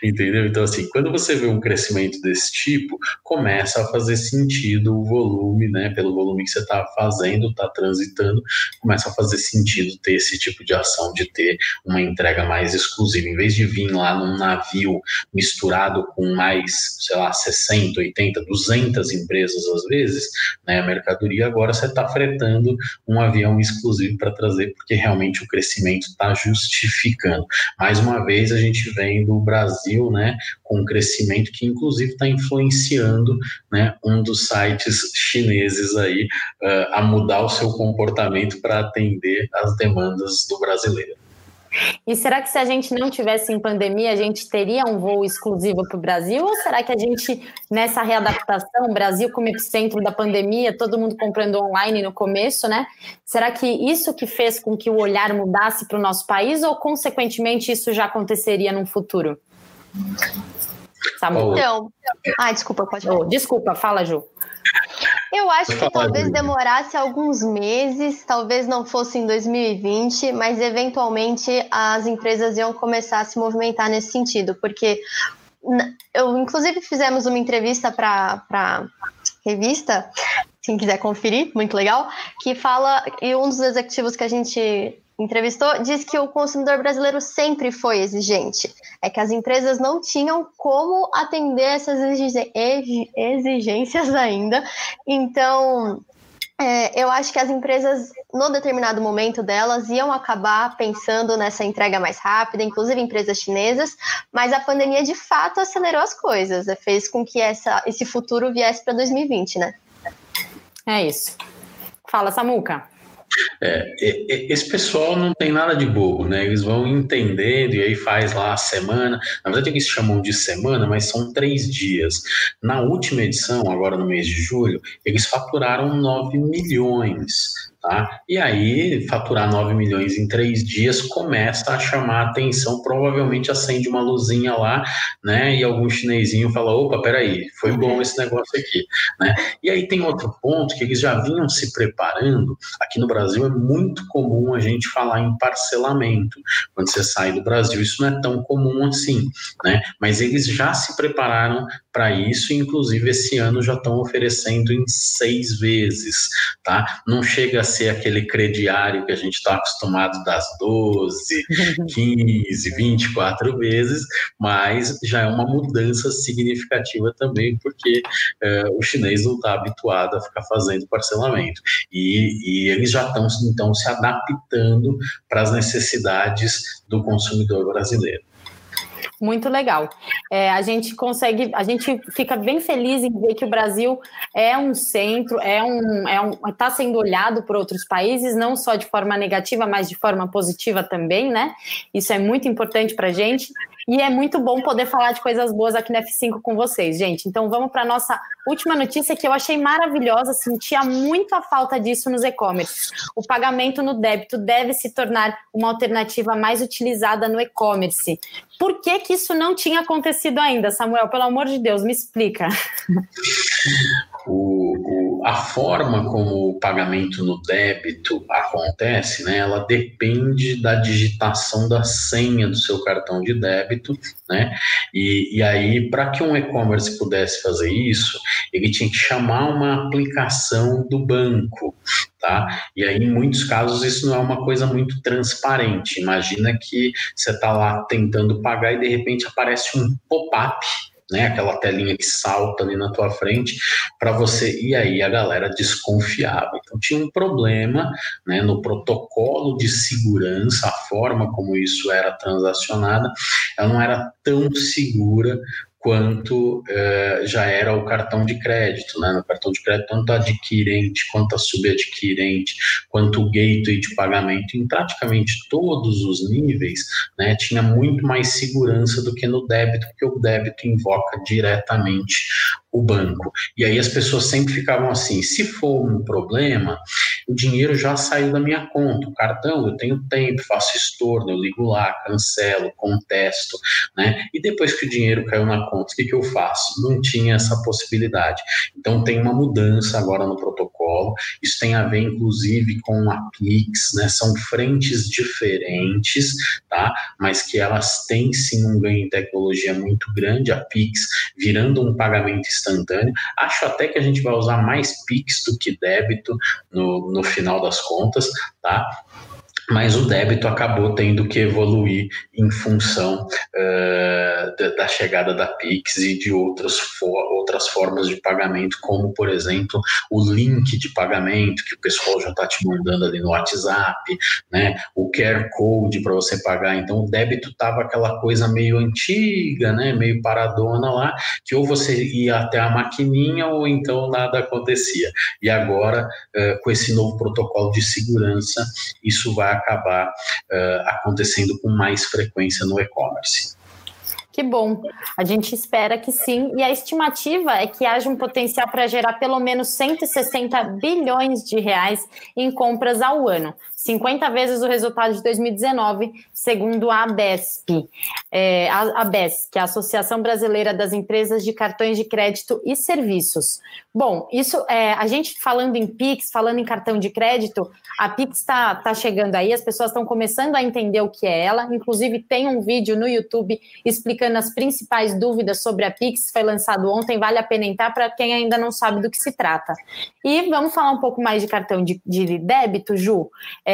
entendeu? Então, assim, quando você vê um crescimento desse tipo, começa a fazer sentido o volume, né? Pelo volume que você está fazendo, está transitando, começa a fazer sentido ter esse tipo de ação, de ter uma entrega mais exclusiva. Em vez de vir lá num navio misturado com mais, sei lá, 60, 80, 200 empresas às vezes, né? A mercadoria, agora você está fretando um avião exclusivo para trazer, porque realmente o crescimento está justificando mais uma vez a gente vem do Brasil, né, com um crescimento que inclusive está influenciando, né, um dos sites chineses aí uh, a mudar o seu comportamento para atender as demandas do brasileiro. E será que se a gente não tivesse em pandemia, a gente teria um voo exclusivo para o Brasil? Ou será que a gente, nessa readaptação, Brasil como epicentro da pandemia, todo mundo comprando online no começo, né? Será que isso que fez com que o olhar mudasse para o nosso país ou, consequentemente, isso já aconteceria no futuro? Samu. Então, ah, desculpa, pode falar. Oh, desculpa, fala, Ju. Eu acho que talvez demorasse alguns meses, talvez não fosse em 2020, mas eventualmente as empresas iam começar a se movimentar nesse sentido, porque eu, inclusive, fizemos uma entrevista para revista, quem quiser conferir, muito legal, que fala, e um dos executivos que a gente entrevistou diz que o consumidor brasileiro sempre foi exigente. É que as empresas não tinham como atender essas exigências ainda. Então, é, eu acho que as empresas, no determinado momento delas, iam acabar pensando nessa entrega mais rápida, inclusive empresas chinesas, mas a pandemia de fato acelerou as coisas, né? fez com que essa, esse futuro viesse para 2020, né? É isso. Fala, Samuca. É, esse pessoal não tem nada de bobo, né? Eles vão entendendo e aí faz lá a semana. Na verdade, eles chamam de semana, mas são três dias. Na última edição, agora no mês de julho, eles faturaram 9 milhões. Tá? E aí, faturar 9 milhões em três dias começa a chamar a atenção, provavelmente acende uma luzinha lá, né? E algum chinesinho fala: opa, peraí, foi bom esse negócio aqui, né? E aí tem outro ponto que eles já vinham se preparando. Aqui no Brasil é muito comum a gente falar em parcelamento. Quando você sai do Brasil, isso não é tão comum assim, né? Mas eles já se prepararam para isso, inclusive esse ano já estão oferecendo em seis vezes, tá? Não chega a ser aquele crediário que a gente está acostumado das 12, 15, 24 vezes, mas já é uma mudança significativa também, porque é, o chinês não está habituado a ficar fazendo parcelamento. E, e eles já estão, então, se adaptando para as necessidades do consumidor brasileiro. Muito legal. É, a gente consegue, a gente fica bem feliz em ver que o Brasil é um centro, é um, é um, está sendo olhado por outros países, não só de forma negativa, mas de forma positiva também, né? Isso é muito importante para a gente. E é muito bom poder falar de coisas boas aqui na F5 com vocês, gente. Então vamos para a nossa última notícia que eu achei maravilhosa, sentia muito a falta disso nos e-commerce. O pagamento no débito deve se tornar uma alternativa mais utilizada no e-commerce. Por que, que isso não tinha acontecido ainda, Samuel? Pelo amor de Deus, me explica. O, a forma como o pagamento no débito acontece, né, ela depende da digitação da senha do seu cartão de débito, né? E, e aí, para que um e-commerce pudesse fazer isso, ele tinha que chamar uma aplicação do banco, tá? E aí, em muitos casos, isso não é uma coisa muito transparente. Imagina que você está lá tentando pagar e de repente aparece um pop-up né? Aquela telinha que salta ali na tua frente para você. E aí a galera desconfiava. Então tinha um problema, né? No protocolo de segurança, a forma como isso era transacionada, ela não era tão segura quanto uh, já era o cartão de crédito. Né? No cartão de crédito, tanto adquirente quanto a subadquirente, quanto o gateway de pagamento, em praticamente todos os níveis, né, tinha muito mais segurança do que no débito, porque o débito invoca diretamente o banco. E aí as pessoas sempre ficavam assim: se for um problema, o dinheiro já saiu da minha conta. O cartão, eu tenho tempo, faço estorno, eu ligo lá, cancelo, contesto, né? E depois que o dinheiro caiu na conta, o que, que eu faço? Não tinha essa possibilidade. Então tem uma mudança agora no protocolo. Isso tem a ver, inclusive, com a Pix, né? São frentes diferentes, tá? Mas que elas têm sim um ganho em tecnologia muito grande. A Pix virando um pagamento instantâneo. Acho até que a gente vai usar mais Pix do que débito no, no final das contas, tá? Mas o débito acabou tendo que evoluir em função uh, da, da, chegada da Pix e de outras, for, outras formas de pagamento, como, por exemplo, o link de pagamento que o pessoal já está te mandando ali no WhatsApp, né? o QR Code para você pagar. Então, o débito estava aquela coisa meio antiga, né? meio paradona lá, que ou você ia até a maquininha ou então nada acontecia. E agora, uh, com esse novo protocolo de segurança, isso vai acabar uh, acontecendo com mais frequência no e-commerce. Que bom. A gente espera que sim. E a estimativa é que haja um potencial para gerar pelo menos 160 bilhões de reais em compras ao ano. 50 vezes o resultado de 2019, segundo a ABESP, é, a ABES, que é a Associação Brasileira das Empresas de Cartões de Crédito e Serviços. Bom, isso é, a gente falando em Pix, falando em cartão de crédito, a Pix está tá chegando aí, as pessoas estão começando a entender o que é ela. Inclusive, tem um vídeo no YouTube explicando as principais dúvidas sobre a Pix, foi lançado ontem, vale a pena entrar para quem ainda não sabe do que se trata. E vamos falar um pouco mais de cartão de, de débito, Ju. É,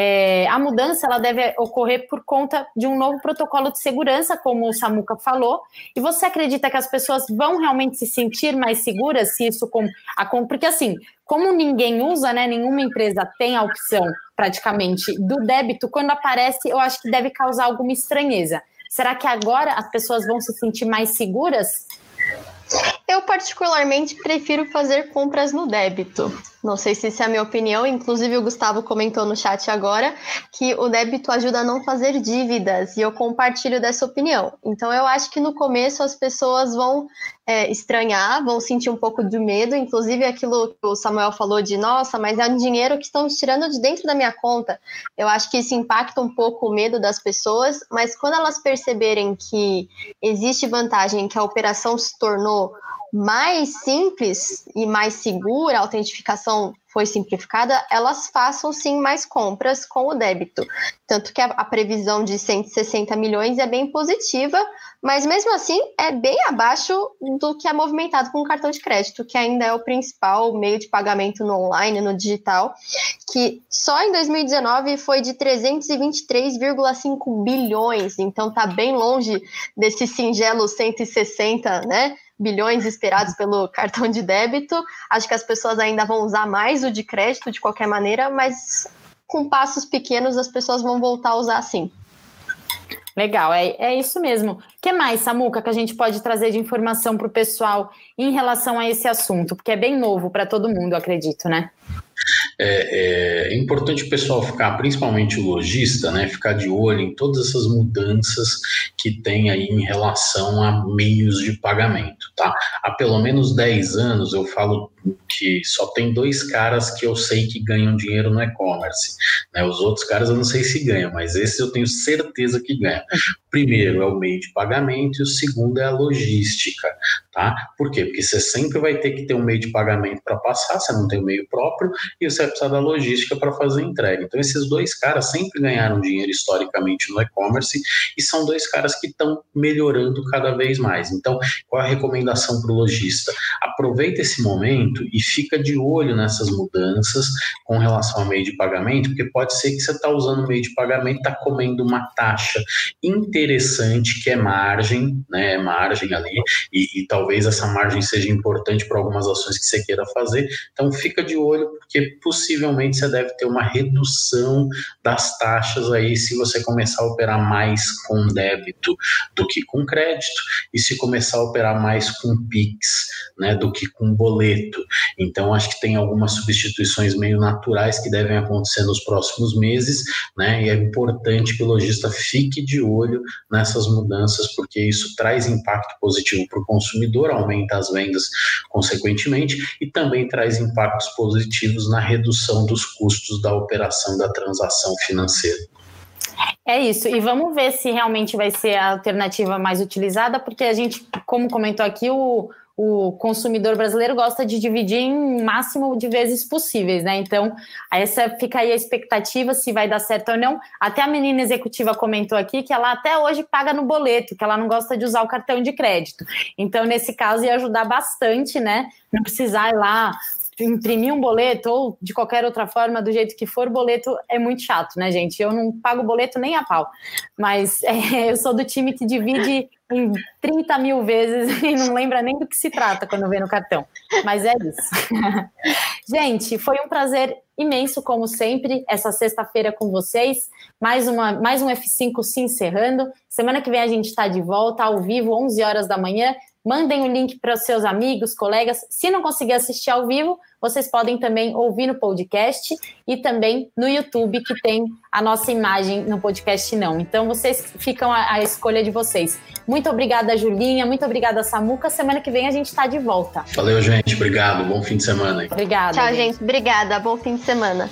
a mudança ela deve ocorrer por conta de um novo protocolo de segurança, como o Samuca falou. E você acredita que as pessoas vão realmente se sentir mais seguras se isso com a porque assim, como ninguém usa, né, nenhuma empresa tem a opção praticamente do débito, quando aparece, eu acho que deve causar alguma estranheza. Será que agora as pessoas vão se sentir mais seguras? Eu particularmente prefiro fazer compras no débito. Não sei se isso é a minha opinião, inclusive o Gustavo comentou no chat agora que o débito ajuda a não fazer dívidas e eu compartilho dessa opinião. Então eu acho que no começo as pessoas vão é, estranhar, vão sentir um pouco de medo, inclusive aquilo que o Samuel falou de nossa, mas é um dinheiro que estão tirando de dentro da minha conta. Eu acho que isso impacta um pouco o medo das pessoas, mas quando elas perceberem que existe vantagem, que a operação se tornou mais simples e mais segura, a autentificação foi simplificada, elas façam sim mais compras com o débito. Tanto que a, a, previsão de 160 milhões é bem positiva, mas mesmo assim é bem abaixo do que é movimentado com o cartão de crédito, que ainda é o principal meio de pagamento no online, no digital, que só em 2019 foi de 323,5 bilhões, então tá bem longe desse singelo 160, né? Bilhões esperados pelo cartão de débito. Acho que as pessoas ainda vão usar mais o de crédito de qualquer maneira, mas com passos pequenos as pessoas vão voltar a usar sim. Legal, é, é isso mesmo. O que mais, Samuca, que a gente pode trazer de informação para o pessoal em relação a esse assunto? Porque é bem novo para todo mundo, acredito, né? É, é, importante o pessoal ficar, principalmente o lojista, né, ficar de olho em todas essas mudanças que tem aí em relação a meios de pagamento, tá? Há pelo menos 10 anos eu falo que só tem dois caras que eu sei que ganham dinheiro no e-commerce, né? Os outros caras eu não sei se ganham, mas esses eu tenho certeza que ganham. Primeiro é o meio de pagamento e o segundo é a logística, tá? Por quê? Porque você sempre vai ter que ter um meio de pagamento para passar, você não tem o um meio próprio e você vai precisar da logística para fazer a entrega. Então, esses dois caras sempre ganharam dinheiro historicamente no e-commerce e são dois caras que estão melhorando cada vez mais. Então, qual a recomendação para o lojista? Aproveita esse momento muito e fica de olho nessas mudanças com relação ao meio de pagamento, porque pode ser que você está usando o meio de pagamento, está comendo uma taxa interessante que é margem, né? É margem ali, e, e talvez essa margem seja importante para algumas ações que você queira fazer. Então fica de olho, porque possivelmente você deve ter uma redução das taxas aí se você começar a operar mais com débito do que com crédito, e se começar a operar mais com PIX, né, do que com boleto. Então acho que tem algumas substituições meio naturais que devem acontecer nos próximos meses, né? E é importante que o lojista fique de olho nessas mudanças, porque isso traz impacto positivo para o consumidor, aumenta as vendas consequentemente e também traz impactos positivos na redução dos custos da operação da transação financeira. É isso, e vamos ver se realmente vai ser a alternativa mais utilizada, porque a gente, como comentou aqui, o, o consumidor brasileiro gosta de dividir em máximo de vezes possíveis, né? Então, essa fica aí a expectativa se vai dar certo ou não. Até a menina executiva comentou aqui que ela até hoje paga no boleto, que ela não gosta de usar o cartão de crédito. Então, nesse caso, ia ajudar bastante, né? Não precisar ir lá imprimir um boleto ou de qualquer outra forma, do jeito que for, boleto é muito chato, né, gente? Eu não pago boleto nem a pau, mas é, eu sou do time que divide em 30 mil vezes e não lembra nem do que se trata quando vê no cartão. Mas é isso. gente, foi um prazer imenso, como sempre, essa sexta-feira com vocês. Mais, uma, mais um F5 se encerrando. Semana que vem a gente está de volta, ao vivo, 11 horas da manhã. Mandem o link para os seus amigos, colegas. Se não conseguir assistir ao vivo, vocês podem também ouvir no podcast e também no YouTube, que tem a nossa imagem no podcast não. Então, vocês ficam a, a escolha de vocês. Muito obrigada, Julinha. Muito obrigada, Samuca. Semana que vem a gente está de volta. Valeu, gente. Obrigado. Bom fim de semana. Obrigada. Tchau, gente. gente. Obrigada. Bom fim de semana.